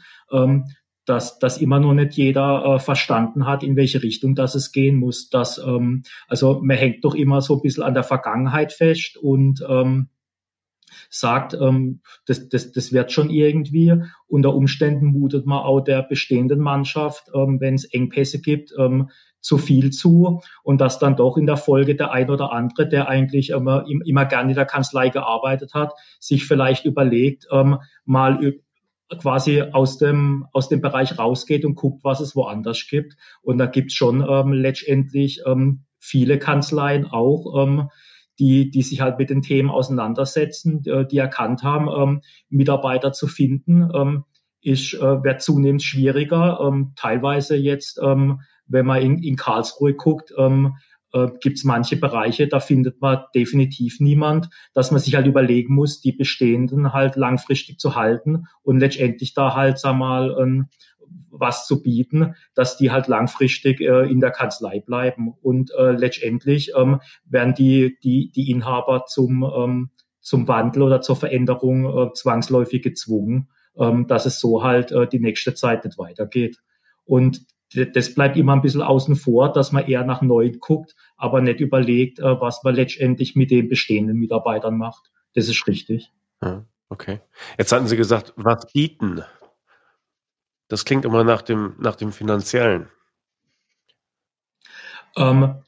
dass, dass immer noch nicht jeder äh, verstanden hat, in welche Richtung das es gehen muss. Dass, ähm, also man hängt doch immer so ein bisschen an der Vergangenheit fest und ähm, sagt, ähm, das, das, das wird schon irgendwie. Unter Umständen mutet man auch der bestehenden Mannschaft, ähm, wenn es Engpässe gibt, ähm, zu viel zu und dass dann doch in der Folge der ein oder andere, der eigentlich immer, immer gerne in der Kanzlei gearbeitet hat, sich vielleicht überlegt, ähm, mal quasi aus dem, aus dem Bereich rausgeht und guckt, was es woanders gibt. Und da gibt's schon ähm, letztendlich ähm, viele Kanzleien auch, ähm, die, die sich halt mit den Themen auseinandersetzen, die, die erkannt haben, ähm, Mitarbeiter zu finden, ähm, ist, äh, wird zunehmend schwieriger. Ähm, teilweise jetzt, ähm, wenn man in, in Karlsruhe guckt, ähm, äh, gibt es manche Bereiche, da findet man definitiv niemand, dass man sich halt überlegen muss, die bestehenden halt langfristig zu halten und letztendlich da halt, sag mal, ähm, was zu bieten, dass die halt langfristig äh, in der Kanzlei bleiben. Und äh, letztendlich ähm, werden die, die, die Inhaber zum, ähm, zum Wandel oder zur Veränderung äh, zwangsläufig gezwungen, ähm, dass es so halt äh, die nächste Zeit nicht weitergeht. Und das bleibt immer ein bisschen außen vor, dass man eher nach Neuen guckt, aber nicht überlegt, äh, was man letztendlich mit den bestehenden Mitarbeitern macht. Das ist richtig. okay. Jetzt hatten Sie gesagt, was bieten? Das klingt immer nach dem, nach dem Finanziellen. Ähm,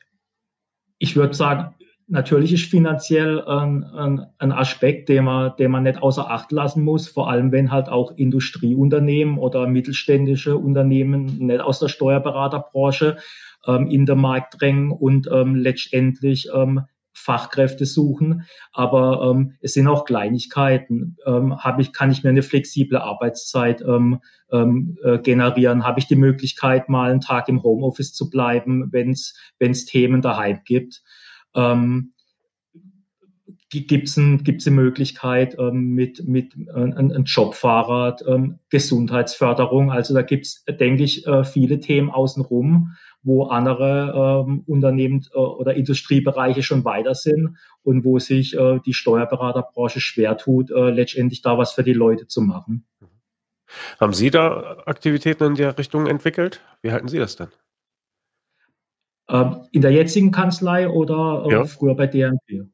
ich würde sagen, Natürlich ist finanziell ein, ein, ein, Aspekt, den man, den man nicht außer Acht lassen muss, vor allem wenn halt auch Industrieunternehmen oder mittelständische Unternehmen nicht aus der Steuerberaterbranche ähm, in den Markt drängen und ähm, letztendlich ähm, Fachkräfte suchen. Aber ähm, es sind auch Kleinigkeiten. Ähm, hab ich, kann ich mir eine flexible Arbeitszeit ähm, ähm, äh, generieren? Habe ich die Möglichkeit, mal einen Tag im Homeoffice zu bleiben, wenn es Themen daheim gibt? Ähm, gibt es ein, gibt's eine Möglichkeit ähm, mit, mit äh, einem Jobfahrrad, ähm, Gesundheitsförderung. Also da gibt es, denke ich, äh, viele Themen außenrum, wo andere ähm, Unternehmen äh, oder Industriebereiche schon weiter sind und wo sich äh, die Steuerberaterbranche schwer tut, äh, letztendlich da was für die Leute zu machen. Haben Sie da Aktivitäten in der Richtung entwickelt? Wie halten Sie das denn? Ähm, in der jetzigen Kanzlei oder äh, ja. früher bei DMP?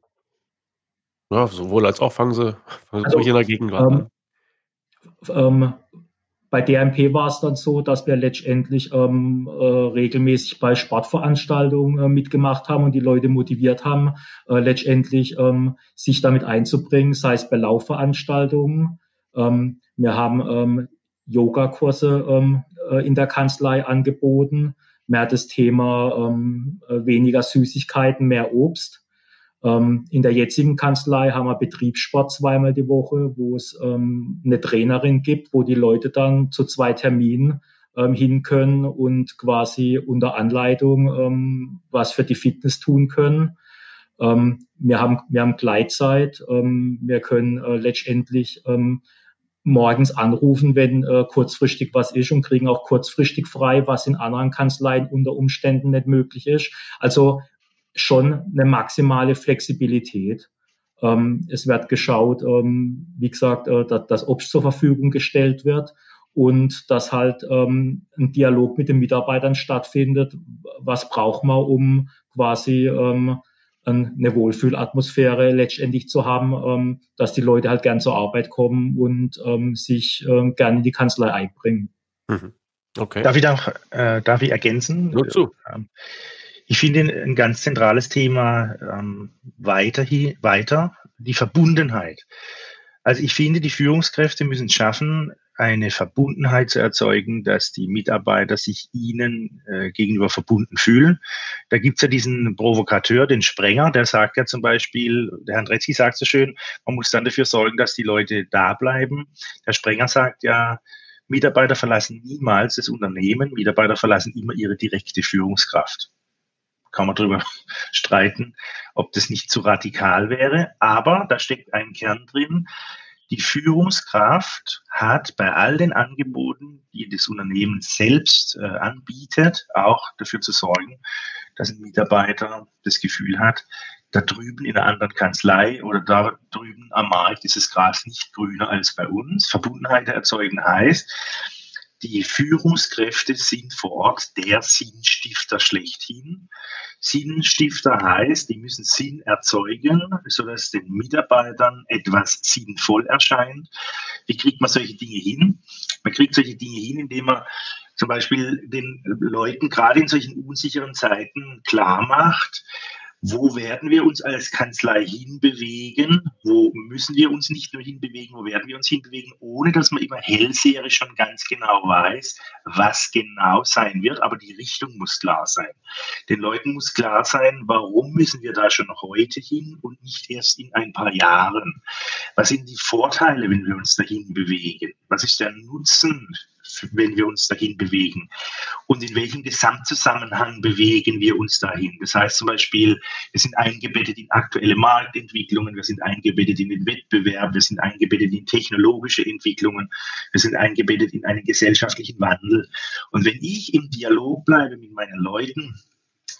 Ja, sowohl als auch fangen Sie, fangen also, in der Gegenwart ähm, an. Ähm, bei DMP war es dann so, dass wir letztendlich ähm, äh, regelmäßig bei Sportveranstaltungen äh, mitgemacht haben und die Leute motiviert haben, äh, letztendlich ähm, sich damit einzubringen, sei es bei Laufveranstaltungen. Ähm, wir haben ähm, Yogakurse ähm, äh, in der Kanzlei angeboten mehr das Thema ähm, äh, weniger Süßigkeiten, mehr Obst. Ähm, in der jetzigen Kanzlei haben wir Betriebssport zweimal die Woche, wo es ähm, eine Trainerin gibt, wo die Leute dann zu zwei Terminen ähm, hin können und quasi unter Anleitung ähm, was für die Fitness tun können. Ähm, wir haben wir haben Gleitzeit. Ähm, wir können äh, letztendlich ähm, morgens anrufen, wenn äh, kurzfristig was ist und kriegen auch kurzfristig frei, was in anderen Kanzleien unter Umständen nicht möglich ist. Also schon eine maximale Flexibilität. Ähm, es wird geschaut, ähm, wie gesagt, äh, dass, dass Obst zur Verfügung gestellt wird und dass halt ähm, ein Dialog mit den Mitarbeitern stattfindet. Was braucht man, um quasi ähm, eine Wohlfühlatmosphäre letztendlich zu haben, ähm, dass die Leute halt gern zur Arbeit kommen und ähm, sich ähm, gern in die Kanzlei einbringen. Mhm. Okay. Darf ich da äh, darf ich ergänzen? Nur zu. Ähm, ich finde ein ganz zentrales Thema ähm, weiter, hier, weiter die Verbundenheit. Also ich finde, die Führungskräfte müssen schaffen, eine Verbundenheit zu erzeugen, dass die Mitarbeiter sich ihnen äh, gegenüber verbunden fühlen. Da gibt's ja diesen Provokateur, den Sprenger, der sagt ja zum Beispiel, der Herr Dretzky sagt so schön, man muss dann dafür sorgen, dass die Leute da bleiben. Der Sprenger sagt ja, Mitarbeiter verlassen niemals das Unternehmen, Mitarbeiter verlassen immer ihre direkte Führungskraft. Kann man darüber streiten, ob das nicht zu radikal wäre, aber da steckt ein Kern drin, die Führungskraft hat bei all den Angeboten, die das Unternehmen selbst äh, anbietet, auch dafür zu sorgen, dass ein Mitarbeiter das Gefühl hat, da drüben in einer anderen Kanzlei oder da drüben am Markt ist das Gras nicht grüner als bei uns. Verbundenheit erzeugen heißt, die Führungskräfte sind vor Ort der Sinnstifter schlechthin. Sinnstifter heißt, die müssen Sinn erzeugen, sodass den Mitarbeitern etwas sinnvoll erscheint. Wie kriegt man solche Dinge hin? Man kriegt solche Dinge hin, indem man zum Beispiel den Leuten gerade in solchen unsicheren Zeiten klar macht, wo werden wir uns als Kanzlei hinbewegen, wo müssen wir uns nicht nur hinbewegen, wo werden wir uns hinbewegen, ohne dass man immer hellseherisch schon ganz genau weiß, was genau sein wird, aber die Richtung muss klar sein. Den Leuten muss klar sein, warum müssen wir da schon heute hin und nicht erst in ein paar Jahren. Was sind die Vorteile, wenn wir uns dahin bewegen? Was ist der Nutzen wenn wir uns dahin bewegen? Und in welchem Gesamtzusammenhang bewegen wir uns dahin? Das heißt zum Beispiel, wir sind eingebettet in aktuelle Marktentwicklungen, wir sind eingebettet in den Wettbewerb, wir sind eingebettet in technologische Entwicklungen, wir sind eingebettet in einen gesellschaftlichen Wandel. Und wenn ich im Dialog bleibe mit meinen Leuten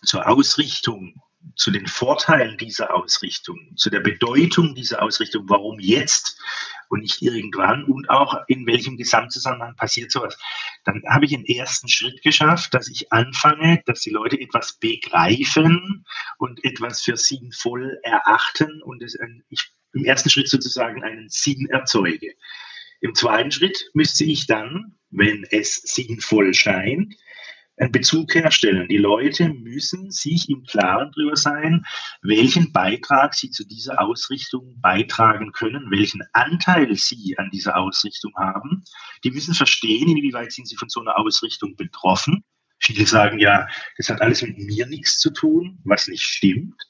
zur Ausrichtung zu den Vorteilen dieser Ausrichtung, zu der Bedeutung dieser Ausrichtung, warum jetzt und nicht irgendwann und auch in welchem Gesamtzusammenhang passiert sowas, dann habe ich einen ersten Schritt geschafft, dass ich anfange, dass die Leute etwas begreifen und etwas für sinnvoll erachten und es, ich im ersten Schritt sozusagen einen Sinn erzeuge. Im zweiten Schritt müsste ich dann, wenn es sinnvoll scheint, einen Bezug herstellen. Die Leute müssen sich im Klaren darüber sein, welchen Beitrag sie zu dieser Ausrichtung beitragen können, welchen Anteil sie an dieser Ausrichtung haben. Die müssen verstehen, inwieweit sind sie von so einer Ausrichtung betroffen. Viele sagen ja, das hat alles mit mir nichts zu tun, was nicht stimmt.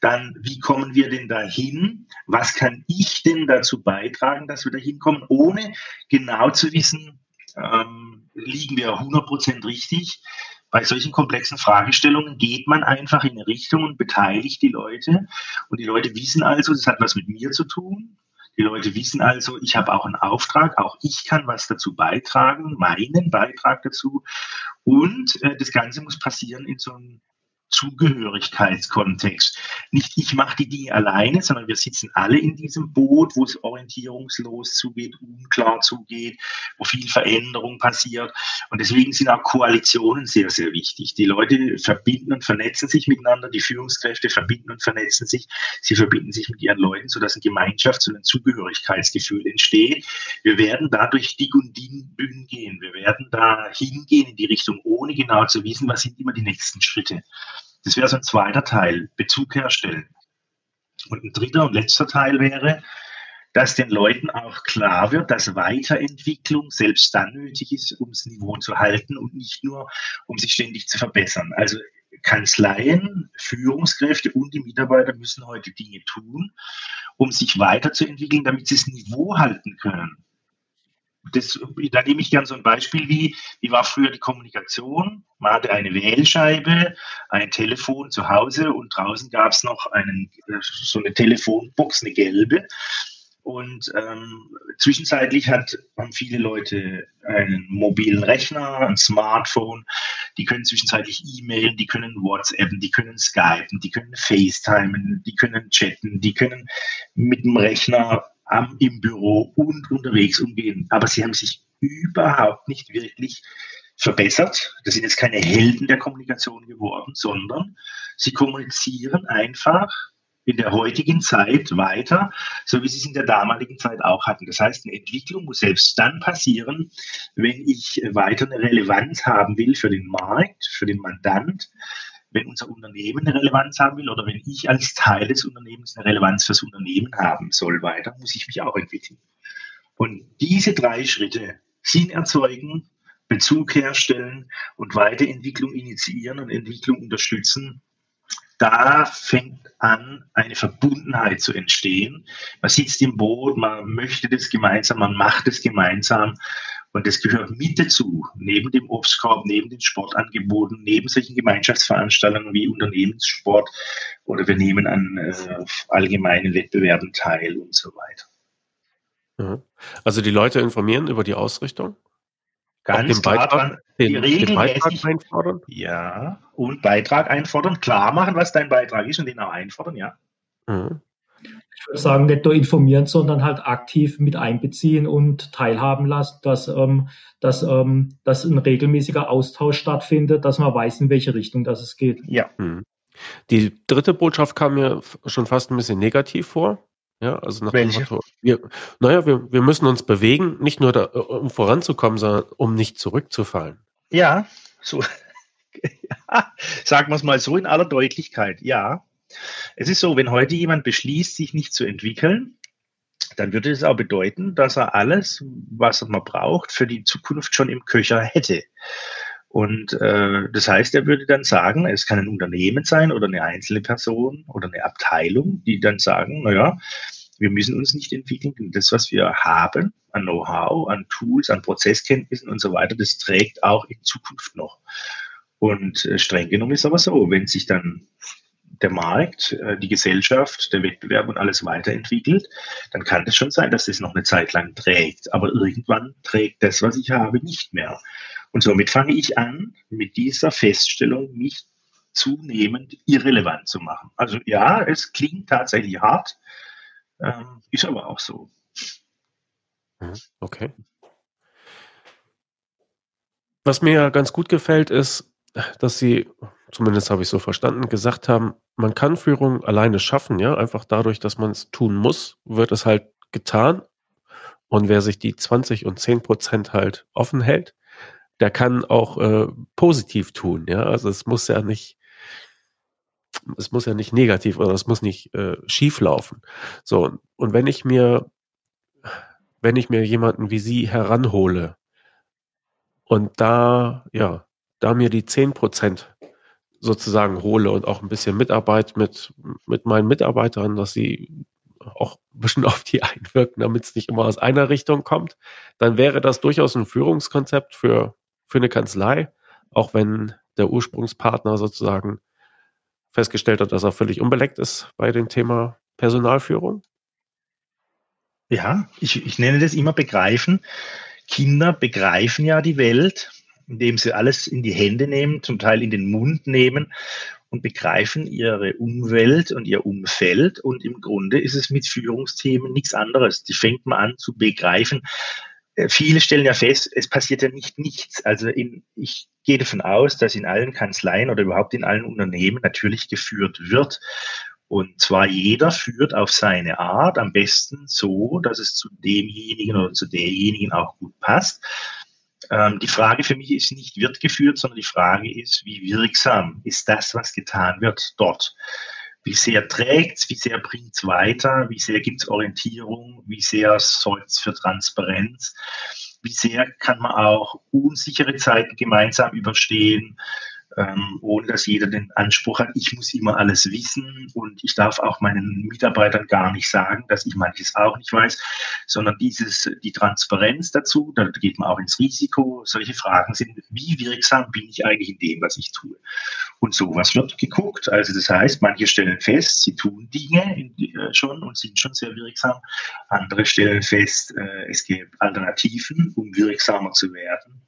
Dann, wie kommen wir denn dahin? Was kann ich denn dazu beitragen, dass wir dahin kommen, ohne genau zu wissen, ähm, liegen wir 100% richtig. Bei solchen komplexen Fragestellungen geht man einfach in eine Richtung und beteiligt die Leute. Und die Leute wissen also, das hat was mit mir zu tun. Die Leute wissen also, ich habe auch einen Auftrag, auch ich kann was dazu beitragen, meinen Beitrag dazu. Und äh, das Ganze muss passieren in so einem Zugehörigkeitskontext. Nicht ich mache die Dinge alleine, sondern wir sitzen alle in diesem Boot, wo es orientierungslos zugeht, unklar zugeht, wo viel Veränderung passiert. Und deswegen sind auch Koalitionen sehr, sehr wichtig. Die Leute verbinden und vernetzen sich miteinander, die Führungskräfte verbinden und vernetzen sich. Sie verbinden sich mit ihren Leuten, sodass ein Gemeinschafts- und ein Zugehörigkeitsgefühl entsteht. Wir werden dadurch dick und dünn gehen. Wir werden da hingehen in die Richtung, ohne genau zu wissen, was sind immer die nächsten Schritte. Das wäre so ein zweiter Teil, Bezug herstellen. Und ein dritter und letzter Teil wäre, dass den Leuten auch klar wird, dass Weiterentwicklung selbst dann nötig ist, um das Niveau zu halten und nicht nur, um sich ständig zu verbessern. Also Kanzleien, Führungskräfte und die Mitarbeiter müssen heute Dinge tun, um sich weiterzuentwickeln, damit sie das Niveau halten können das, da nehme ich gern so ein Beispiel wie, wie war früher die Kommunikation? Man hatte eine Wählscheibe, ein Telefon zu Hause und draußen gab es noch einen, so eine Telefonbox, eine gelbe. Und ähm, zwischenzeitlich hat, haben viele Leute einen mobilen Rechner, ein Smartphone, die können zwischenzeitlich E-Mailen, die können WhatsAppen, die können Skypen, die können FaceTimen, die können chatten, die können mit dem Rechner am, im Büro und unterwegs umgehen. Aber sie haben sich überhaupt nicht wirklich verbessert. Das sind jetzt keine Helden der Kommunikation geworden, sondern sie kommunizieren einfach in der heutigen Zeit weiter, so wie sie es in der damaligen Zeit auch hatten. Das heißt, eine Entwicklung muss selbst dann passieren, wenn ich weiter eine Relevanz haben will für den Markt, für den Mandant, wenn unser Unternehmen eine Relevanz haben will oder wenn ich als Teil des Unternehmens eine Relevanz fürs Unternehmen haben soll weiter, muss ich mich auch entwickeln. Und diese drei Schritte, Sinn erzeugen, Bezug herstellen und Weiterentwicklung initiieren und Entwicklung unterstützen, da fängt an, eine Verbundenheit zu entstehen. Man sitzt im Boot, man möchte das gemeinsam, man macht es gemeinsam. Und das gehört mit dazu, neben dem Obstkorb, neben den Sportangeboten, neben solchen Gemeinschaftsveranstaltungen wie Unternehmenssport oder wir nehmen an äh, allgemeinen Wettbewerben teil und so weiter. Also die Leute informieren über die Ausrichtung? Ganz klar Beitrag, dran, den, den Beitrag einfordern? Ja, und Beitrag einfordern, klar machen, was dein Beitrag ist und den auch einfordern, ja. Mhm. Ich würde sagen, nicht nur informieren, sondern halt aktiv mit einbeziehen und teilhaben lassen, dass, ähm, dass, ähm, dass ein regelmäßiger Austausch stattfindet, dass man weiß, in welche Richtung das es geht. Ja. Mhm. Die dritte Botschaft kam mir schon fast ein bisschen negativ vor. Ja, also nach Welche? Motto, wir, naja, wir, wir müssen uns bewegen, nicht nur da, äh, um voranzukommen, sondern um nicht zurückzufallen. Ja, so. ja, sagen wir es mal so in aller Deutlichkeit, ja. Es ist so, wenn heute jemand beschließt, sich nicht zu entwickeln, dann würde es auch bedeuten, dass er alles, was man braucht, für die Zukunft schon im Köcher hätte. Und äh, das heißt, er würde dann sagen, es kann ein Unternehmen sein oder eine einzelne Person oder eine Abteilung, die dann sagen, naja, wir müssen uns nicht entwickeln, denn das, was wir haben an Know-how, an Tools, an Prozesskenntnissen und so weiter, das trägt auch in Zukunft noch. Und äh, streng genommen ist aber so, wenn sich dann der Markt, äh, die Gesellschaft, der Wettbewerb und alles weiterentwickelt, dann kann es schon sein, dass das noch eine Zeit lang trägt. Aber irgendwann trägt das, was ich habe, nicht mehr. Und somit fange ich an, mit dieser Feststellung mich zunehmend irrelevant zu machen. Also ja, es klingt tatsächlich hart, ähm, ist aber auch so. Mhm, okay. Was mir ganz gut gefällt, ist, dass Sie, zumindest habe ich so verstanden, gesagt haben, man kann Führung alleine schaffen, ja, einfach dadurch, dass man es tun muss, wird es halt getan. Und wer sich die 20 und 10 Prozent halt offen hält, der kann auch äh, positiv tun, ja. Also es muss ja nicht, es muss ja nicht negativ oder es muss nicht äh, schief laufen. So, und wenn ich mir, wenn ich mir jemanden wie Sie heranhole und da, ja, da mir die zehn Prozent sozusagen hole und auch ein bisschen Mitarbeit mit, mit meinen Mitarbeitern, dass sie auch ein bisschen auf die einwirken, damit es nicht immer aus einer Richtung kommt, dann wäre das durchaus ein Führungskonzept für für eine Kanzlei, auch wenn der Ursprungspartner sozusagen festgestellt hat, dass er völlig unbeleckt ist bei dem Thema Personalführung? Ja, ich, ich nenne das immer begreifen. Kinder begreifen ja die Welt, indem sie alles in die Hände nehmen, zum Teil in den Mund nehmen und begreifen ihre Umwelt und ihr Umfeld. Und im Grunde ist es mit Führungsthemen nichts anderes. Die fängt man an zu begreifen. Äh, viele stellen ja fest, es passiert ja nicht nichts. Also in, ich gehe davon aus, dass in allen Kanzleien oder überhaupt in allen Unternehmen natürlich geführt wird. Und zwar jeder führt auf seine Art, am besten so, dass es zu demjenigen oder zu derjenigen auch gut passt. Ähm, die Frage für mich ist nicht, wird geführt, sondern die Frage ist, wie wirksam ist das, was getan wird dort. Wie sehr trägt es, wie sehr bringt es weiter, wie sehr gibt es Orientierung, wie sehr sorgt es für Transparenz, wie sehr kann man auch unsichere Zeiten gemeinsam überstehen, ähm, ohne dass jeder den Anspruch hat, ich muss immer alles wissen und ich darf auch meinen Mitarbeitern gar nicht sagen, dass ich manches auch nicht weiß, sondern dieses, die Transparenz dazu, da geht man auch ins Risiko. Solche Fragen sind, wie wirksam bin ich eigentlich in dem, was ich tue? Und sowas wird geguckt. Also das heißt, manche stellen fest, sie tun Dinge äh, schon und sind schon sehr wirksam. Andere stellen fest, äh, es gibt Alternativen, um wirksamer zu werden.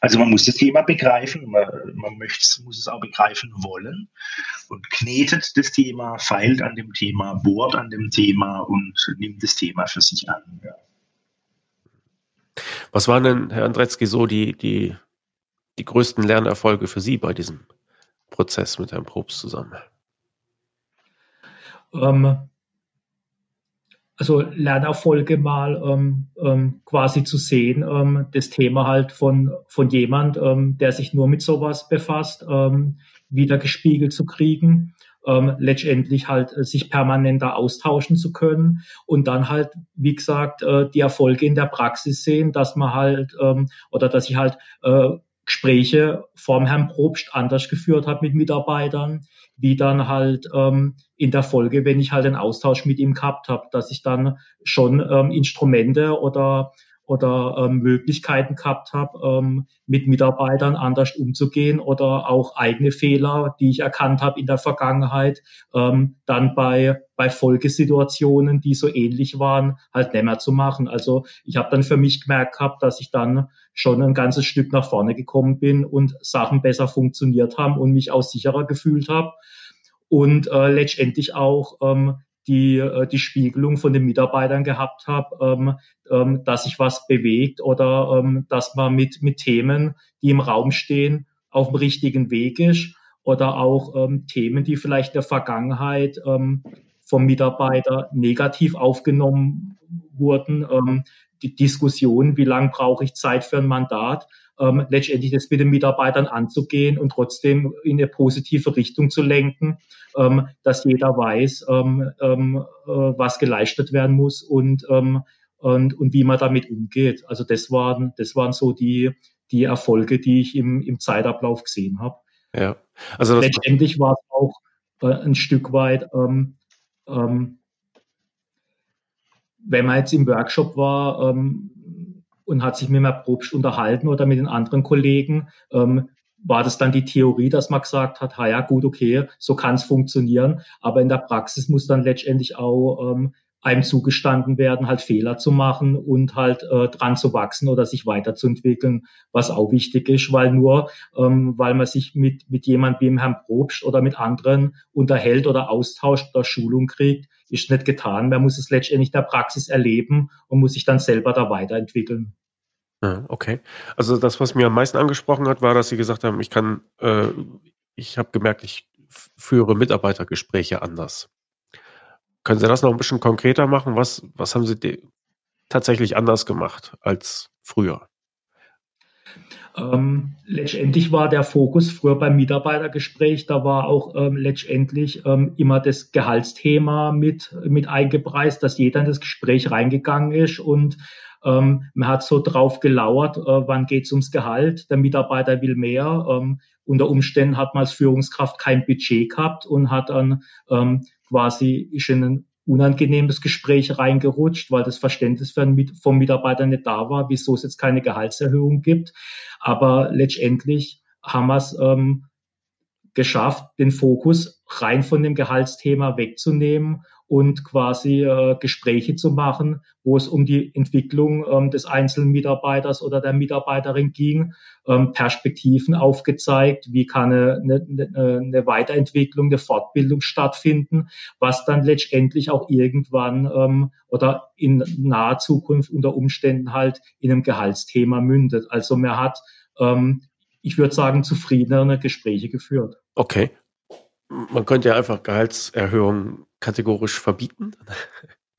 Also man muss das Thema begreifen, man, man möchte, muss es auch begreifen wollen und knetet das Thema, feilt an dem Thema, bohrt an dem Thema und nimmt das Thema für sich an. Ja. Was waren denn, Herr Andretzky, so die, die, die größten Lernerfolge für Sie bei diesem Prozess mit Herrn Probst zusammen? Ähm, also Lernerfolge mal ähm, ähm, quasi zu sehen, ähm, das Thema halt von, von jemand, ähm, der sich nur mit sowas befasst, ähm, wieder gespiegelt zu kriegen, ähm, letztendlich halt äh, sich permanenter austauschen zu können und dann halt, wie gesagt, äh, die Erfolge in der Praxis sehen, dass man halt ähm, oder dass ich halt äh, Gespräche vom Herrn Probst anders geführt habe mit Mitarbeitern, wie dann halt ähm, in der Folge, wenn ich halt einen Austausch mit ihm gehabt habe, dass ich dann schon ähm, Instrumente oder oder ähm, Möglichkeiten gehabt habe, ähm, mit Mitarbeitern anders umzugehen oder auch eigene Fehler, die ich erkannt habe in der Vergangenheit, ähm, dann bei, bei Folgesituationen, die so ähnlich waren, halt nicht mehr zu machen. Also ich habe dann für mich gemerkt gehabt, dass ich dann schon ein ganzes Stück nach vorne gekommen bin und Sachen besser funktioniert haben und mich auch sicherer gefühlt habe. Und äh, letztendlich auch ähm, die, äh, die Spiegelung von den Mitarbeitern gehabt habe, ähm, ähm, dass sich was bewegt oder ähm, dass man mit, mit Themen, die im Raum stehen, auf dem richtigen Weg ist oder auch Themen, die vielleicht der Vergangenheit vom Mitarbeiter negativ aufgenommen wurden, die Diskussion, wie lange brauche ich Zeit für ein Mandat, ähm, letztendlich das mit den Mitarbeitern anzugehen und trotzdem in eine positive Richtung zu lenken, ähm, dass jeder weiß, ähm, ähm, äh, was geleistet werden muss und, ähm, und, und wie man damit umgeht. Also das waren, das waren so die, die Erfolge, die ich im, im Zeitablauf gesehen habe. Ja. Also letztendlich war es auch äh, ein Stück weit, ähm, ähm, wenn man jetzt im Workshop war, ähm, und hat sich mit mir Probst unterhalten oder mit den anderen Kollegen. Ähm, war das dann die Theorie, dass man gesagt hat, ha ja, gut, okay, so kann es funktionieren, aber in der Praxis muss dann letztendlich auch ähm, einem zugestanden werden, halt Fehler zu machen und halt äh, dran zu wachsen oder sich weiterzuentwickeln, was auch wichtig ist, weil nur, ähm, weil man sich mit, mit jemandem wie dem Herrn Probst oder mit anderen unterhält oder austauscht oder Schulung kriegt, ist nicht getan. Man muss es letztendlich in der Praxis erleben und muss sich dann selber da weiterentwickeln. Ja, okay. Also das, was mir am meisten angesprochen hat, war, dass Sie gesagt haben, ich kann, äh, ich habe gemerkt, ich führe Mitarbeitergespräche anders. Können Sie das noch ein bisschen konkreter machen? Was, was haben Sie tatsächlich anders gemacht als früher? Ähm, letztendlich war der Fokus früher beim Mitarbeitergespräch, da war auch ähm, letztendlich ähm, immer das Gehaltsthema mit, mit eingepreist, dass jeder in das Gespräch reingegangen ist und ähm, man hat so drauf gelauert, äh, wann geht's ums Gehalt, der Mitarbeiter will mehr. Ähm, unter Umständen hat man als Führungskraft kein Budget gehabt und hat dann ähm, quasi ist in ein unangenehmes Gespräch reingerutscht, weil das Verständnis vom Mitarbeiter nicht da war, wieso es jetzt keine Gehaltserhöhung gibt. Aber letztendlich haben wir es ähm, geschafft, den Fokus rein von dem Gehaltsthema wegzunehmen und quasi äh, Gespräche zu machen, wo es um die Entwicklung ähm, des einzelnen Mitarbeiters oder der Mitarbeiterin ging, ähm, Perspektiven aufgezeigt, wie kann eine, eine, eine Weiterentwicklung, eine Fortbildung stattfinden, was dann letztendlich auch irgendwann ähm, oder in naher Zukunft unter Umständen halt in einem Gehaltsthema mündet. Also man hat ähm, ich würde sagen, zufriedenere Gespräche geführt. Okay. Man könnte ja einfach Gehaltserhöhungen kategorisch verbieten.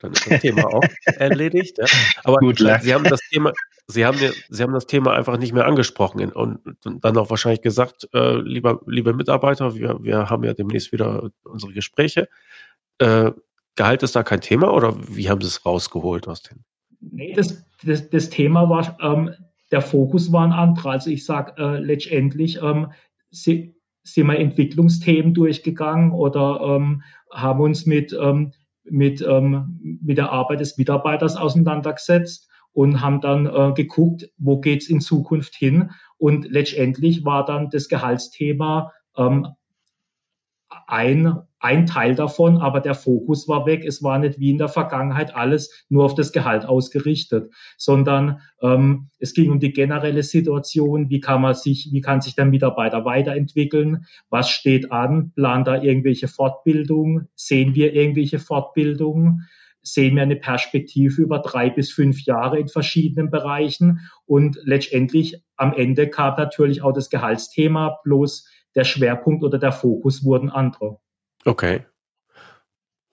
Dann ist das Thema auch erledigt. Ja. Aber Gut, Sie haben das Thema, Sie haben, Sie haben das Thema einfach nicht mehr angesprochen und, dann auch wahrscheinlich gesagt, äh, lieber, liebe Mitarbeiter, wir, wir haben ja demnächst wieder unsere Gespräche. Äh, Gehalt ist da kein Thema oder wie haben Sie es rausgeholt aus dem? Nee, das, das, das Thema war, ähm, der Fokus war ein anderer. Also ich sage äh, letztendlich, ähm, sie, sind wir Entwicklungsthemen durchgegangen oder ähm, haben uns mit, ähm, mit, ähm, mit der Arbeit des Mitarbeiters auseinandergesetzt und haben dann äh, geguckt, wo geht's in Zukunft hin. Und letztendlich war dann das Gehaltsthema ähm, ein, ein Teil davon, aber der Fokus war weg. Es war nicht wie in der Vergangenheit alles nur auf das Gehalt ausgerichtet, sondern ähm, es ging um die generelle Situation, wie kann man sich, wie kann sich der Mitarbeiter weiterentwickeln, was steht an, plant da irgendwelche Fortbildungen, sehen wir irgendwelche Fortbildungen, sehen wir eine Perspektive über drei bis fünf Jahre in verschiedenen Bereichen? Und letztendlich am Ende kam natürlich auch das Gehaltsthema, bloß der Schwerpunkt oder der Fokus wurden andere. Okay.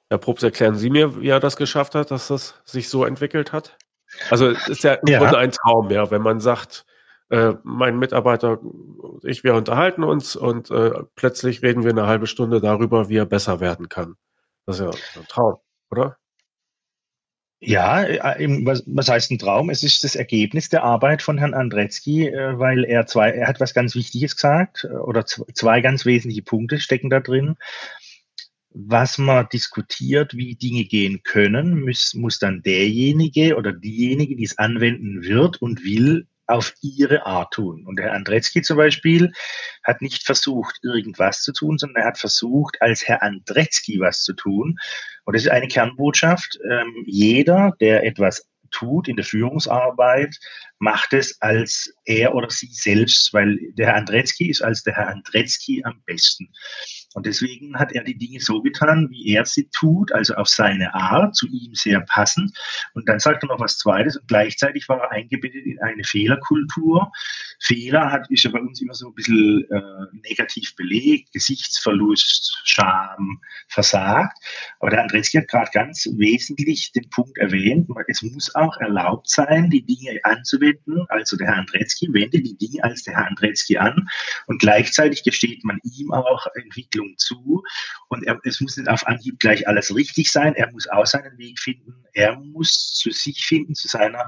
Herr Probst, erklären Sie mir, wie er das geschafft hat, dass das sich so entwickelt hat? Also es ist ja im ja. Grunde ein Traum, ja, wenn man sagt, äh, mein Mitarbeiter, ich, wir unterhalten uns und äh, plötzlich reden wir eine halbe Stunde darüber, wie er besser werden kann. Das ist ja ein Traum, oder? Ja, äh, was, was heißt ein Traum? Es ist das Ergebnis der Arbeit von Herrn Andretzky, äh, weil er zwei, er hat was ganz Wichtiges gesagt äh, oder zwei ganz wesentliche Punkte stecken da drin. Was man diskutiert, wie Dinge gehen können, muss, muss dann derjenige oder diejenige, die es anwenden wird und will, auf ihre Art tun. Und Herr Andretzky zum Beispiel hat nicht versucht, irgendwas zu tun, sondern er hat versucht, als Herr Andretzky was zu tun. Und das ist eine Kernbotschaft. Ähm, jeder, der etwas tut in der Führungsarbeit, macht es als er oder sie selbst, weil der Herr Andretzky ist als der Herr Andretzky am besten. Und deswegen hat er die Dinge so getan, wie er sie tut, also auf seine Art, zu ihm sehr passend. Und dann sagt er noch was Zweites und gleichzeitig war er eingebettet in eine Fehlerkultur. Fehler hat, ist ja bei uns immer so ein bisschen äh, negativ belegt, Gesichtsverlust, Scham, versagt. Aber der Andreski hat gerade ganz wesentlich den Punkt erwähnt, es muss auch erlaubt sein, die Dinge anzuwenden. Also der Herr Andretzky wendet die Dinge als der Herr Andretzky an und gleichzeitig gesteht man ihm auch Entwicklung Entwicklung zu. Und er, es muss nicht auf Anhieb gleich alles richtig sein. Er muss auch seinen Weg finden. Er muss zu sich finden, zu seiner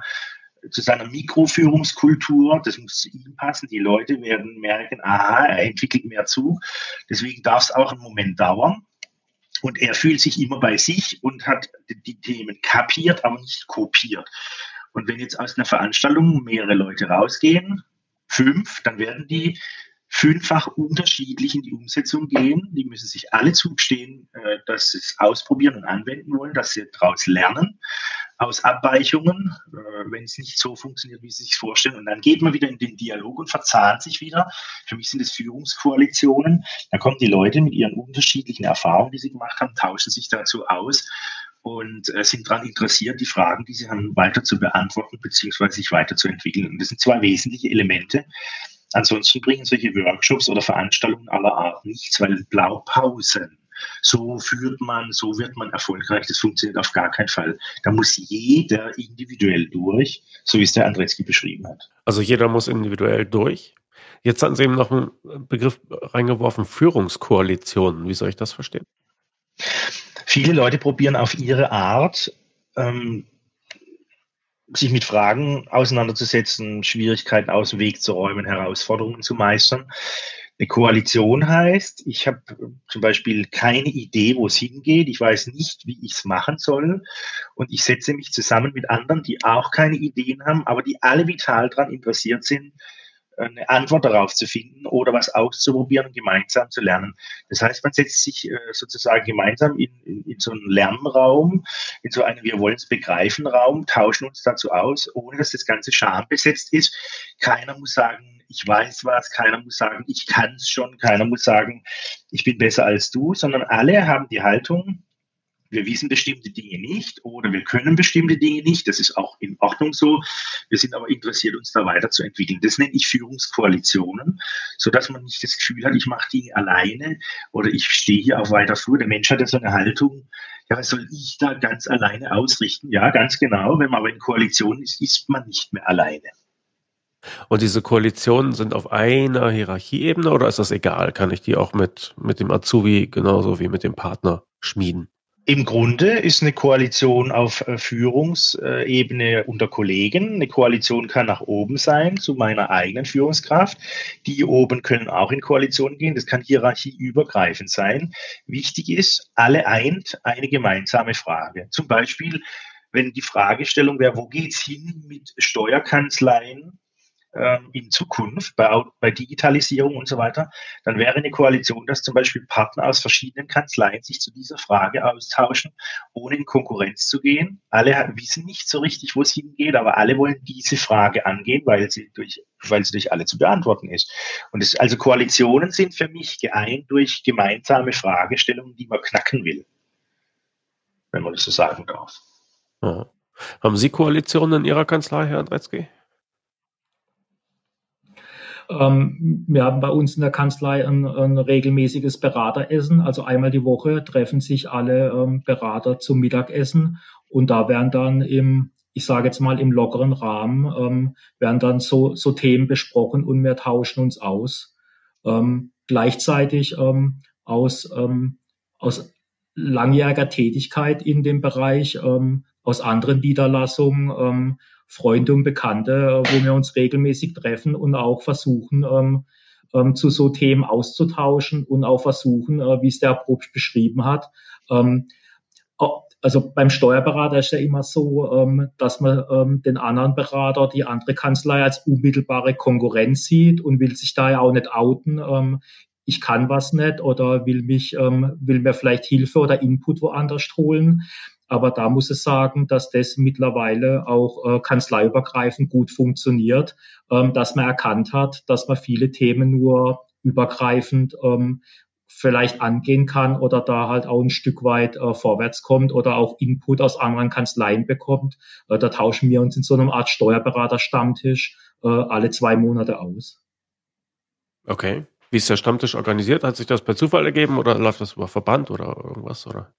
zu seiner Mikroführungskultur, das muss zu ihm passen. Die Leute werden merken, aha, er entwickelt mehr zu. Deswegen darf es auch einen Moment dauern. Und er fühlt sich immer bei sich und hat die Themen kapiert, aber nicht kopiert. Und wenn jetzt aus einer Veranstaltung mehrere Leute rausgehen, fünf, dann werden die fünffach unterschiedlich in die Umsetzung gehen. Die müssen sich alle zugestehen, äh, dass sie es ausprobieren und anwenden wollen, dass sie daraus lernen, aus Abweichungen, äh, wenn es nicht so funktioniert, wie sie sich vorstellen. Und dann geht man wieder in den Dialog und verzahnt sich wieder. Für mich sind es Führungskoalitionen. Da kommen die Leute mit ihren unterschiedlichen Erfahrungen, die sie gemacht haben, tauschen sich dazu aus und äh, sind daran interessiert, die Fragen, die sie haben, weiter zu beantworten bzw. sich weiterzuentwickeln. Und das sind zwei wesentliche Elemente, Ansonsten bringen solche Workshops oder Veranstaltungen aller Art nichts, weil Blaupausen, so führt man, so wird man erfolgreich, das funktioniert auf gar keinen Fall. Da muss jeder individuell durch, so wie es der Andretzky beschrieben hat. Also jeder muss individuell durch. Jetzt hatten Sie eben noch einen Begriff reingeworfen, Führungskoalitionen. Wie soll ich das verstehen? Viele Leute probieren auf ihre Art ähm, sich mit Fragen auseinanderzusetzen, Schwierigkeiten aus dem Weg zu räumen, Herausforderungen zu meistern. Eine Koalition heißt, ich habe zum Beispiel keine Idee, wo es hingeht. Ich weiß nicht, wie ich es machen soll. Und ich setze mich zusammen mit anderen, die auch keine Ideen haben, aber die alle vital daran interessiert sind, eine Antwort darauf zu finden oder was auszuprobieren gemeinsam zu lernen. Das heißt, man setzt sich äh, sozusagen gemeinsam in, in, in so einen Lernraum, in so einen Wir wollen es begreifen Raum, tauschen uns dazu aus, ohne dass das Ganze schambesetzt ist. Keiner muss sagen, ich weiß was, keiner muss sagen, ich kann es schon, keiner muss sagen, ich bin besser als du, sondern alle haben die Haltung, wir wissen bestimmte Dinge nicht oder wir können bestimmte Dinge nicht. Das ist auch in Ordnung so. Wir sind aber interessiert, uns da weiterzuentwickeln. Das nenne ich Führungskoalitionen, sodass man nicht das Gefühl hat, ich mache Dinge alleine oder ich stehe hier auf weiter Flur. Der Mensch hat ja so eine Haltung, ja, was soll ich da ganz alleine ausrichten? Ja, ganz genau. Wenn man aber in Koalition ist, ist man nicht mehr alleine. Und diese Koalitionen sind auf einer Hierarchieebene oder ist das egal? Kann ich die auch mit, mit dem Azubi genauso wie mit dem Partner schmieden? Im Grunde ist eine Koalition auf äh, Führungsebene unter Kollegen. Eine Koalition kann nach oben sein, zu meiner eigenen Führungskraft. Die oben können auch in Koalition gehen. Das kann hierarchieübergreifend sein. Wichtig ist, alle eint eine gemeinsame Frage. Zum Beispiel, wenn die Fragestellung wäre, wo geht's hin mit Steuerkanzleien in Zukunft bei, bei Digitalisierung und so weiter, dann wäre eine Koalition, dass zum Beispiel Partner aus verschiedenen Kanzleien sich zu dieser Frage austauschen, ohne in Konkurrenz zu gehen. Alle wissen nicht so richtig, wo es hingeht, aber alle wollen diese Frage angehen, weil sie durch, weil sie durch alle zu beantworten ist. Und es, also Koalitionen sind für mich geeint durch gemeinsame Fragestellungen, die man knacken will. Wenn man das so sagen darf. Ja. Haben Sie Koalitionen in Ihrer Kanzlei, Herr Andretzky? Ähm, wir haben bei uns in der Kanzlei ein, ein, regelmäßiges Berateressen. Also einmal die Woche treffen sich alle ähm, Berater zum Mittagessen und da werden dann im, ich sage jetzt mal im lockeren Rahmen, ähm, werden dann so, so Themen besprochen und wir tauschen uns aus. Ähm, gleichzeitig ähm, aus, ähm, aus langjähriger Tätigkeit in dem Bereich, aus anderen Niederlassungen, Freunde und Bekannte, äh, wo wir uns regelmäßig treffen und auch versuchen, ähm, ähm, zu so Themen auszutauschen und auch versuchen, äh, wie es der Probst beschrieben hat. Ähm, also beim Steuerberater ist ja immer so, ähm, dass man ähm, den anderen Berater, die andere Kanzlei als unmittelbare Konkurrenz sieht und will sich da ja auch nicht outen. Ähm, ich kann was nicht oder will mich, ähm, will mir vielleicht Hilfe oder Input woanders holen. Aber da muss es sagen, dass das mittlerweile auch äh, kanzleiübergreifend gut funktioniert, ähm, dass man erkannt hat, dass man viele Themen nur übergreifend ähm, vielleicht angehen kann oder da halt auch ein Stück weit äh, vorwärts kommt oder auch Input aus anderen Kanzleien bekommt. Äh, da tauschen wir uns in so einer Art Steuerberater-Stammtisch äh, alle zwei Monate aus. Okay. Wie ist der Stammtisch organisiert? Hat sich das per Zufall ergeben oder läuft das über Verband oder irgendwas? Oder?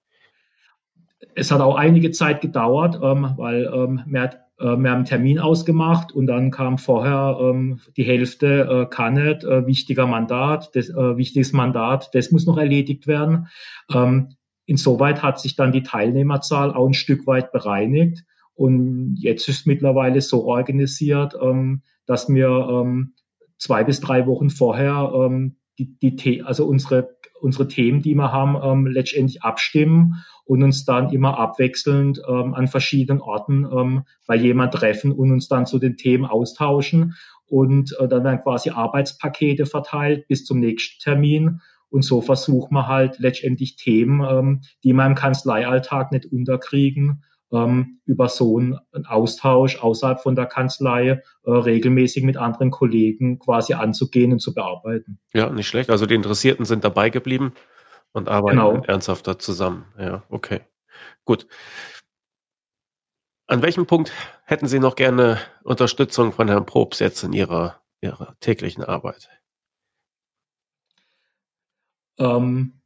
Es hat auch einige Zeit gedauert, ähm, weil ähm, wir, äh, wir haben Termin ausgemacht und dann kam vorher ähm, die Hälfte äh, kann nicht, äh, wichtiger Mandat, das, äh, wichtiges Mandat, das muss noch erledigt werden. Ähm, insoweit hat sich dann die Teilnehmerzahl auch ein Stück weit bereinigt und jetzt ist mittlerweile so organisiert, ähm, dass wir ähm, zwei bis drei Wochen vorher ähm, die, die, also unsere unsere Themen, die wir haben, ähm, letztendlich abstimmen und uns dann immer abwechselnd ähm, an verschiedenen Orten ähm, bei jemand treffen und uns dann zu den Themen austauschen. Und äh, dann werden quasi Arbeitspakete verteilt bis zum nächsten Termin. Und so versuchen wir halt letztendlich Themen, ähm, die wir im Kanzleialltag nicht unterkriegen, ähm, über so einen Austausch außerhalb von der Kanzlei äh, regelmäßig mit anderen Kollegen quasi anzugehen und zu bearbeiten. Ja, nicht schlecht. Also die Interessierten sind dabei geblieben und arbeiten genau. ernsthafter zusammen. Ja, okay. Gut. An welchem Punkt hätten Sie noch gerne Unterstützung von Herrn Probst jetzt in Ihrer, Ihrer täglichen Arbeit? Ähm,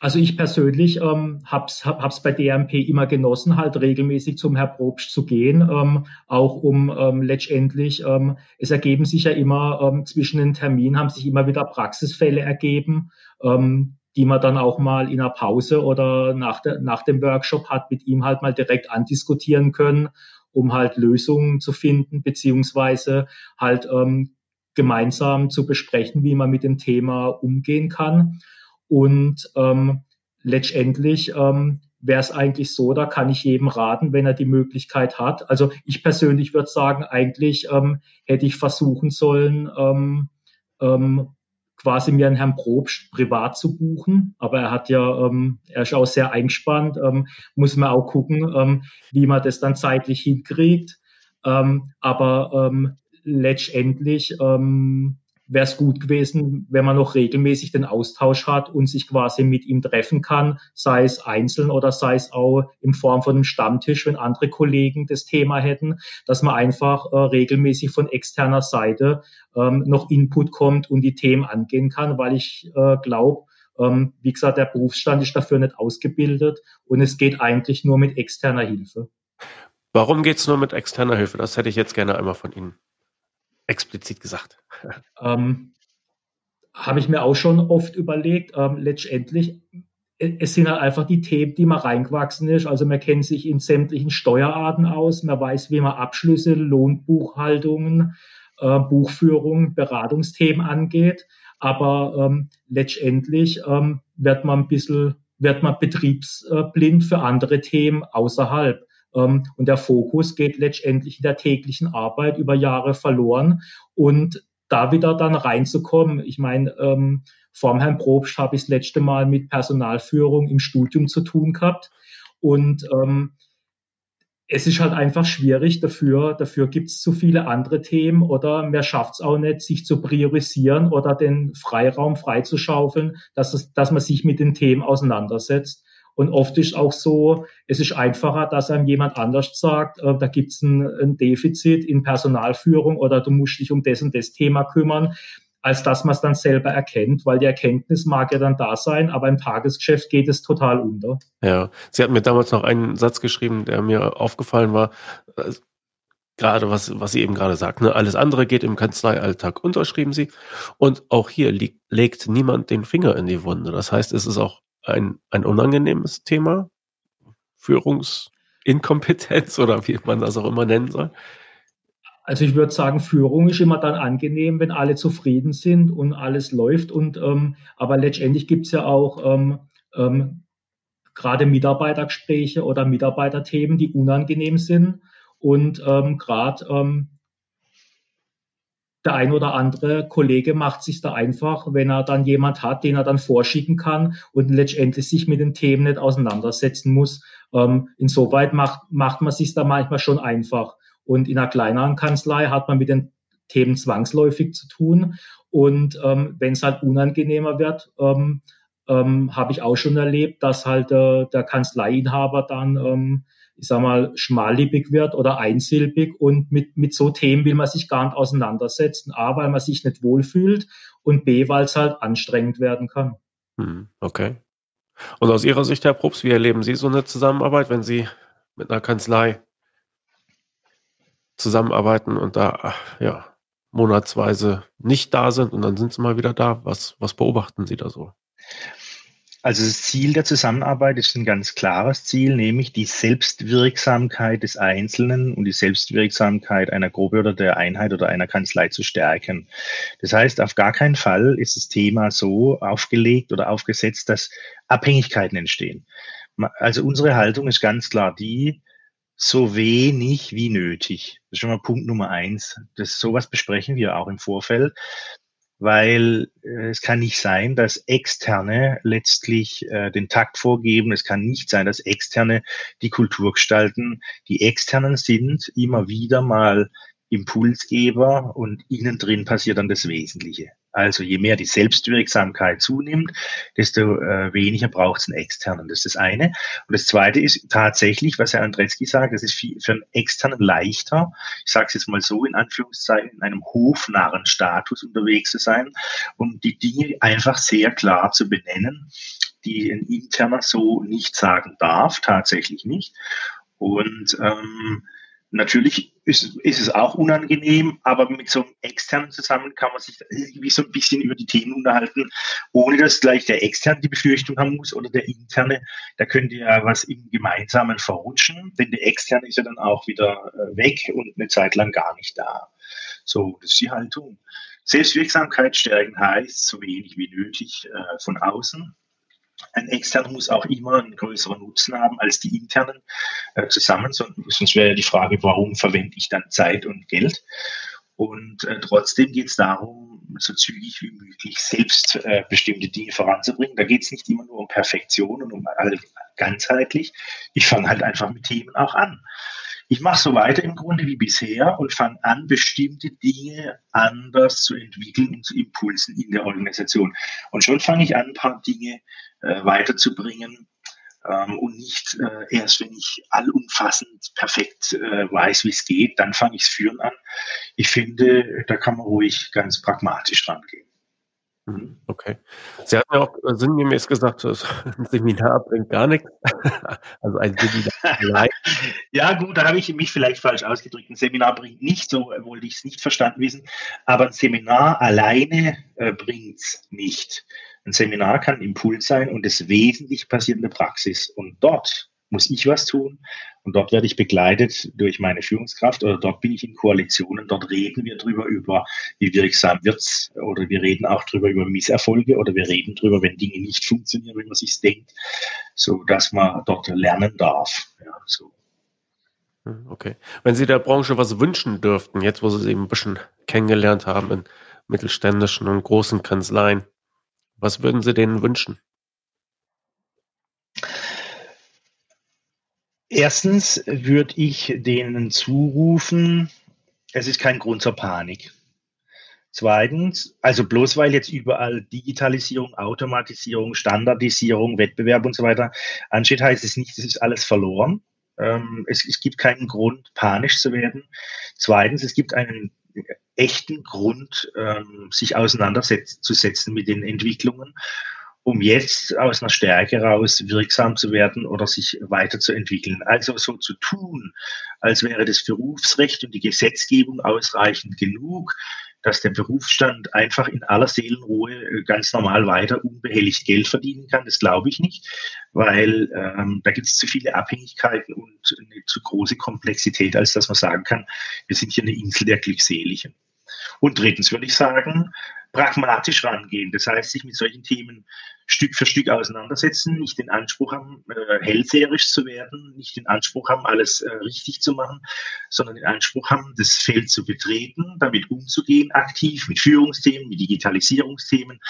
also ich persönlich ähm, hab's, hab, hab's bei DMP immer genossen, halt regelmäßig zum Herr Probst zu gehen, ähm, auch um ähm, letztendlich, ähm, es ergeben sich ja immer ähm, zwischen den Terminen, haben sich immer wieder Praxisfälle ergeben, ähm, die man dann auch mal in einer Pause oder nach, der, nach dem Workshop hat mit ihm halt mal direkt andiskutieren können, um halt Lösungen zu finden, beziehungsweise halt ähm, gemeinsam zu besprechen, wie man mit dem Thema umgehen kann. Und ähm, letztendlich ähm, wäre es eigentlich so, da kann ich jedem raten, wenn er die Möglichkeit hat. Also ich persönlich würde sagen, eigentlich ähm, hätte ich versuchen sollen, ähm, ähm, quasi mir einen Herrn Probst privat zu buchen. Aber er hat ja, ähm, er ist auch sehr eingespannt, ähm, muss man auch gucken, ähm, wie man das dann zeitlich hinkriegt. Ähm, aber ähm, letztendlich ähm, wäre es gut gewesen, wenn man noch regelmäßig den Austausch hat und sich quasi mit ihm treffen kann, sei es einzeln oder sei es auch in Form von einem Stammtisch, wenn andere Kollegen das Thema hätten, dass man einfach äh, regelmäßig von externer Seite ähm, noch Input kommt und die Themen angehen kann, weil ich äh, glaube, ähm, wie gesagt, der Berufsstand ist dafür nicht ausgebildet und es geht eigentlich nur mit externer Hilfe. Warum geht es nur mit externer Hilfe? Das hätte ich jetzt gerne einmal von Ihnen explizit gesagt. Ähm, Habe ich mir auch schon oft überlegt. Ähm, letztendlich es sind halt einfach die Themen, die man reingewachsen ist. Also man kennt sich in sämtlichen Steuerarten aus, man weiß, wie man Abschlüsse, Lohnbuchhaltungen, äh, Buchführung, Beratungsthemen angeht. Aber ähm, letztendlich ähm, wird man ein bisschen, wird man betriebsblind für andere Themen außerhalb. Ähm, und der Fokus geht letztendlich in der täglichen Arbeit über Jahre verloren. Und da wieder dann reinzukommen, ich meine, ähm, vor Herrn Probst habe ich das letzte Mal mit Personalführung im Studium zu tun gehabt. Und ähm, es ist halt einfach schwierig dafür. Dafür gibt es zu viele andere Themen oder man schafft es auch nicht, sich zu priorisieren oder den Freiraum freizuschaufeln, dass, es, dass man sich mit den Themen auseinandersetzt. Und oft ist auch so, es ist einfacher, dass einem jemand anders sagt, äh, da gibt es ein, ein Defizit in Personalführung oder du musst dich um das und das Thema kümmern als dass man es dann selber erkennt, weil die Erkenntnis mag ja dann da sein, aber im Tagesgeschäft geht es total unter. Ja, Sie hatten mir damals noch einen Satz geschrieben, der mir aufgefallen war, äh, gerade was, was Sie eben gerade sagten, ne? alles andere geht im Kanzleialltag unter, schrieben Sie. Und auch hier liegt, legt niemand den Finger in die Wunde. Das heißt, es ist auch ein, ein unangenehmes Thema, Führungsinkompetenz oder wie man das auch immer nennen soll. Also ich würde sagen, Führung ist immer dann angenehm, wenn alle zufrieden sind und alles läuft. Und ähm, aber letztendlich gibt es ja auch ähm, ähm, gerade Mitarbeitergespräche oder Mitarbeiterthemen, die unangenehm sind. Und ähm, gerade ähm, der ein oder andere Kollege macht sich da einfach, wenn er dann jemand hat, den er dann vorschicken kann und letztendlich sich mit den Themen nicht auseinandersetzen muss. Ähm, insoweit macht, macht man sich da manchmal schon einfach. Und in einer kleineren Kanzlei hat man mit den Themen zwangsläufig zu tun. Und ähm, wenn es halt unangenehmer wird, ähm, ähm, habe ich auch schon erlebt, dass halt äh, der Kanzleiinhaber dann, ähm, ich sag mal, schmallippig wird oder einsilbig und mit, mit so Themen will man sich gar nicht auseinandersetzen. A, weil man sich nicht wohlfühlt und B, weil es halt anstrengend werden kann. Hm, okay. Und aus Ihrer Sicht, Herr Probst, wie erleben Sie so eine Zusammenarbeit, wenn Sie mit einer Kanzlei zusammenarbeiten und da ja monatsweise nicht da sind und dann sind sie mal wieder da. Was, was beobachten Sie da so? Also das Ziel der Zusammenarbeit ist ein ganz klares Ziel, nämlich die Selbstwirksamkeit des Einzelnen und die Selbstwirksamkeit einer Gruppe oder der Einheit oder einer Kanzlei zu stärken. Das heißt, auf gar keinen Fall ist das Thema so aufgelegt oder aufgesetzt, dass Abhängigkeiten entstehen. Also unsere Haltung ist ganz klar die, so wenig wie nötig. Das ist schon mal Punkt Nummer eins. Das, sowas besprechen wir auch im Vorfeld, weil äh, es kann nicht sein, dass Externe letztlich äh, den Takt vorgeben. Es kann nicht sein, dass Externe die Kultur gestalten. Die Externen sind immer wieder mal Impulsgeber und innen drin passiert dann das Wesentliche. Also je mehr die Selbstwirksamkeit zunimmt, desto äh, weniger braucht es einen externen. Das ist das eine. Und das zweite ist tatsächlich, was Herr Andretzky sagt, das ist viel, für einen externen leichter, ich sage es jetzt mal so in Anführungszeichen, in einem Hofnarrenstatus unterwegs zu sein und die Dinge einfach sehr klar zu benennen, die ein interner so nicht sagen darf, tatsächlich nicht. Und ähm, Natürlich ist, ist es auch unangenehm, aber mit so einem externen zusammen kann man sich irgendwie so ein bisschen über die Themen unterhalten, ohne dass gleich der externe die Befürchtung haben muss oder der interne. Da könnte ja was im Gemeinsamen verrutschen, denn der externe ist ja dann auch wieder äh, weg und eine Zeit lang gar nicht da. So, das ist die Haltung. Selbstwirksamkeit stärken heißt so wenig wie nötig äh, von außen ein externer muss auch immer einen größeren Nutzen haben als die internen äh, zusammen, sonst wäre ja die Frage, warum verwende ich dann Zeit und Geld? Und äh, trotzdem geht es darum, so zügig wie möglich selbst äh, bestimmte Dinge voranzubringen. Da geht es nicht immer nur um Perfektion und um ganzheitlich. Ich fange halt einfach mit Themen auch an. Ich mache so weiter im Grunde wie bisher und fange an, bestimmte Dinge anders zu entwickeln und zu impulsen in der Organisation. Und schon fange ich an, ein paar Dinge äh, weiterzubringen ähm, und nicht äh, erst, wenn ich allumfassend perfekt äh, weiß, wie es geht, dann fange ich es führen an. Ich finde, da kann man ruhig ganz pragmatisch dran gehen. Okay. Sie hatten ja auch sinngemäß gesagt, ein Seminar bringt gar nichts. also ein Seminar Ja, gut, da habe ich mich vielleicht falsch ausgedrückt. Ein Seminar bringt nichts, so wollte ich es nicht verstanden wissen. Aber ein Seminar alleine äh, bringt es nicht. Ein Seminar kann Impuls sein und das Wesentliche passiert in der Praxis. Und dort muss ich was tun und dort werde ich begleitet durch meine Führungskraft oder dort bin ich in Koalitionen, dort reden wir drüber über, wie wirksam wird's oder wir reden auch drüber über Misserfolge oder wir reden drüber, wenn Dinge nicht funktionieren, wie man sich denkt, so dass man dort lernen darf. Ja, so. Hm, okay. Wenn Sie der Branche was wünschen dürften, jetzt wo Sie sie ein bisschen kennengelernt haben in mittelständischen und großen Kanzleien, was würden Sie denen wünschen? Erstens würde ich denen zurufen, es ist kein Grund zur Panik. Zweitens, also bloß weil jetzt überall Digitalisierung, Automatisierung, Standardisierung, Wettbewerb und so weiter ansteht, heißt es nicht, es ist alles verloren. Ähm, es, es gibt keinen Grund, panisch zu werden. Zweitens, es gibt einen echten Grund, ähm, sich auseinanderzusetzen mit den Entwicklungen um jetzt aus einer Stärke raus wirksam zu werden oder sich weiterzuentwickeln. Also so zu tun, als wäre das Berufsrecht und die Gesetzgebung ausreichend genug, dass der Berufsstand einfach in aller Seelenruhe äh, ganz normal weiter unbehelligt Geld verdienen kann. Das glaube ich nicht, weil ähm, da gibt es zu viele Abhängigkeiten und eine zu große Komplexität, als dass man sagen kann, wir sind hier eine Insel der Glückseligen. Und drittens würde ich sagen, pragmatisch rangehen. Das heißt, sich mit solchen Themen Stück für Stück auseinandersetzen, nicht den Anspruch haben, äh, hellseherisch zu werden, nicht den Anspruch haben, alles äh, richtig zu machen, sondern den Anspruch haben, das Feld zu betreten, damit umzugehen, aktiv mit Führungsthemen, mit Digitalisierungsthemen,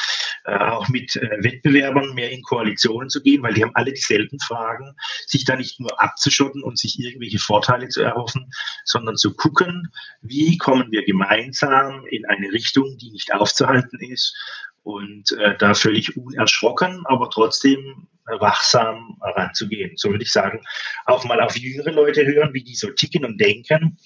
äh, auch mit äh, Wettbewerbern mehr in Koalitionen zu gehen, weil die haben alle dieselben Fragen, sich da nicht nur abzuschotten und sich irgendwelche Vorteile zu erhoffen, sondern zu gucken, wie kommen wir gemeinsam in eine Richtung, die nicht aufzuhalten ist und äh, da völlig unerschrocken, aber trotzdem wachsam ranzugehen. So würde ich sagen, auch mal auf jüngere Leute hören, wie die so ticken und denken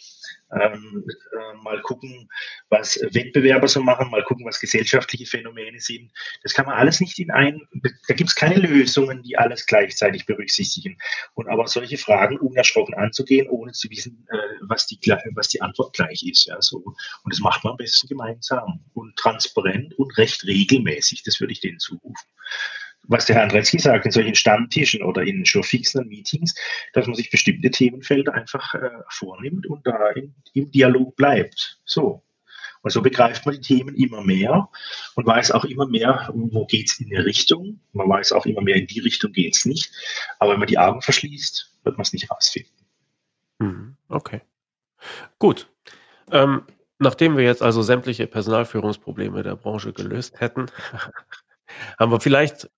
ähm, äh, mal gucken, was Wettbewerber so machen, mal gucken, was gesellschaftliche Phänomene sind. Das kann man alles nicht in ein, da gibt es keine Lösungen, die alles gleichzeitig berücksichtigen. Und aber solche Fragen unerschrocken anzugehen, ohne zu wissen, äh, was, die, was die Antwort gleich ist. Ja, so. Und das macht man am besten gemeinsam und transparent und recht regelmäßig. Das würde ich denen zurufen was der Herr Andretzky sagt, in solchen Stammtischen oder in schon fixen Meetings, dass man sich bestimmte Themenfelder einfach äh, vornimmt und da in, im Dialog bleibt. So. Und so begreift man die Themen immer mehr und weiß auch immer mehr, wo geht es in eine Richtung. Man weiß auch immer mehr, in die Richtung geht es nicht. Aber wenn man die Augen verschließt, wird man es nicht rausfinden. Mhm. Okay. Gut. Ähm, nachdem wir jetzt also sämtliche Personalführungsprobleme der Branche gelöst hätten, haben wir vielleicht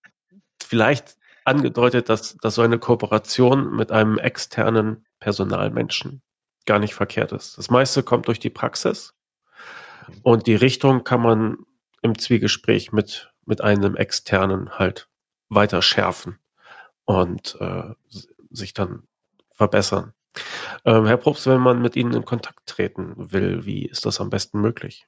vielleicht angedeutet, dass, dass so eine Kooperation mit einem externen Personalmenschen gar nicht verkehrt ist. Das meiste kommt durch die Praxis und die Richtung kann man im Zwiegespräch mit, mit einem externen halt weiter schärfen und äh, sich dann verbessern. Ähm, Herr Probst, wenn man mit Ihnen in Kontakt treten will, wie ist das am besten möglich?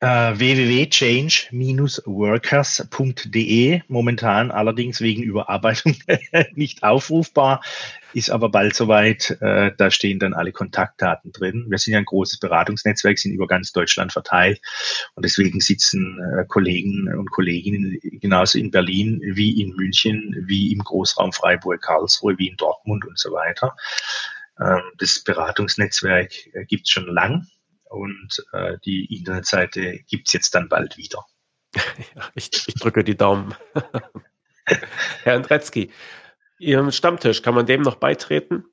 Uh, www.change-workers.de, momentan allerdings wegen Überarbeitung nicht aufrufbar, ist aber bald soweit. Uh, da stehen dann alle Kontaktdaten drin. Wir sind ja ein großes Beratungsnetzwerk, sind über ganz Deutschland verteilt und deswegen sitzen uh, Kollegen und Kolleginnen genauso in Berlin wie in München, wie im Großraum Freiburg, Karlsruhe, wie in Dortmund und so weiter. Ähm, das Beratungsnetzwerk gibt es schon lang und äh, die Internetseite gibt es jetzt dann bald wieder. Ja, ich, ich drücke die Daumen. Herr Andretzky, Ihrem Stammtisch, kann man dem noch beitreten?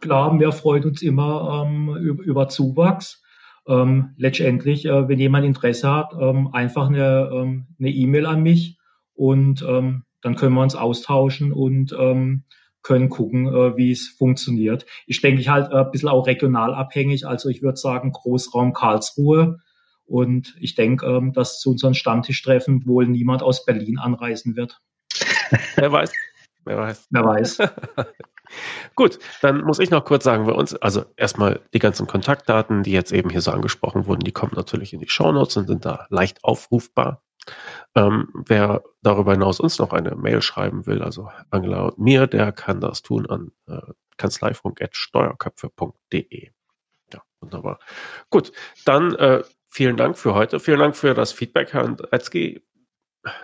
Klar, wir freuen uns immer ähm, über, über, Zuwachs. Ähm, letztendlich, äh, wenn jemand Interesse hat, ähm, einfach eine ähm, E-Mail an mich und ähm, dann können wir uns austauschen und ähm, können gucken, äh, wie es funktioniert. Ich denke ich halt äh, ein bisschen auch regional abhängig. Also ich würde sagen Großraum Karlsruhe. Und ich denke, ähm, dass zu unseren Stammtischtreffen wohl niemand aus Berlin anreisen wird. Wer weiß. Wer weiß. Wer weiß. Gut, dann muss ich noch kurz sagen, bei uns, also erstmal die ganzen Kontaktdaten, die jetzt eben hier so angesprochen wurden, die kommen natürlich in die Shownotes und sind da leicht aufrufbar. Ähm, wer darüber hinaus uns noch eine Mail schreiben will, also Angela und mir, der kann das tun an äh, kanzleifunk.steuerköpfe.de. Ja, wunderbar. Gut, dann äh, vielen Dank für heute. Vielen Dank für das Feedback, Herr Andretzky,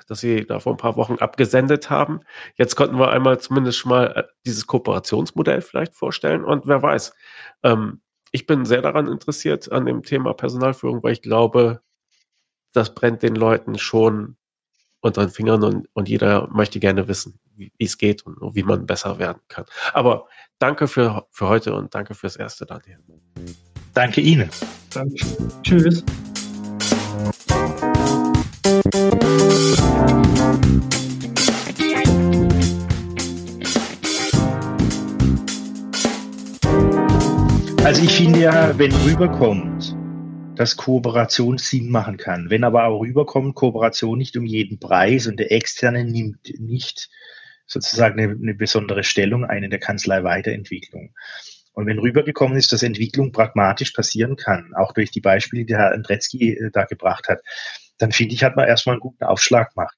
dass Sie da vor ein paar Wochen abgesendet haben. Jetzt konnten wir einmal zumindest schon mal äh, dieses Kooperationsmodell vielleicht vorstellen. Und wer weiß, ähm, ich bin sehr daran interessiert an dem Thema Personalführung, weil ich glaube, das brennt den Leuten schon unter den Fingern und, und jeder möchte gerne wissen, wie es geht und wie man besser werden kann. Aber danke für, für heute und danke fürs Erste, Daniel. Danke Ihnen. Danke. Tschüss. Also ich finde ja, wenn rüberkommt, dass Kooperation Sinn machen kann, wenn aber auch rüberkommt, Kooperation nicht um jeden Preis und der Externe nimmt nicht sozusagen eine, eine besondere Stellung ein in der Kanzlei Weiterentwicklung. Und wenn rübergekommen ist, dass Entwicklung pragmatisch passieren kann, auch durch die Beispiele, die Herr Andretzky äh, da gebracht hat, dann finde ich, hat man erstmal einen guten Aufschlag gemacht.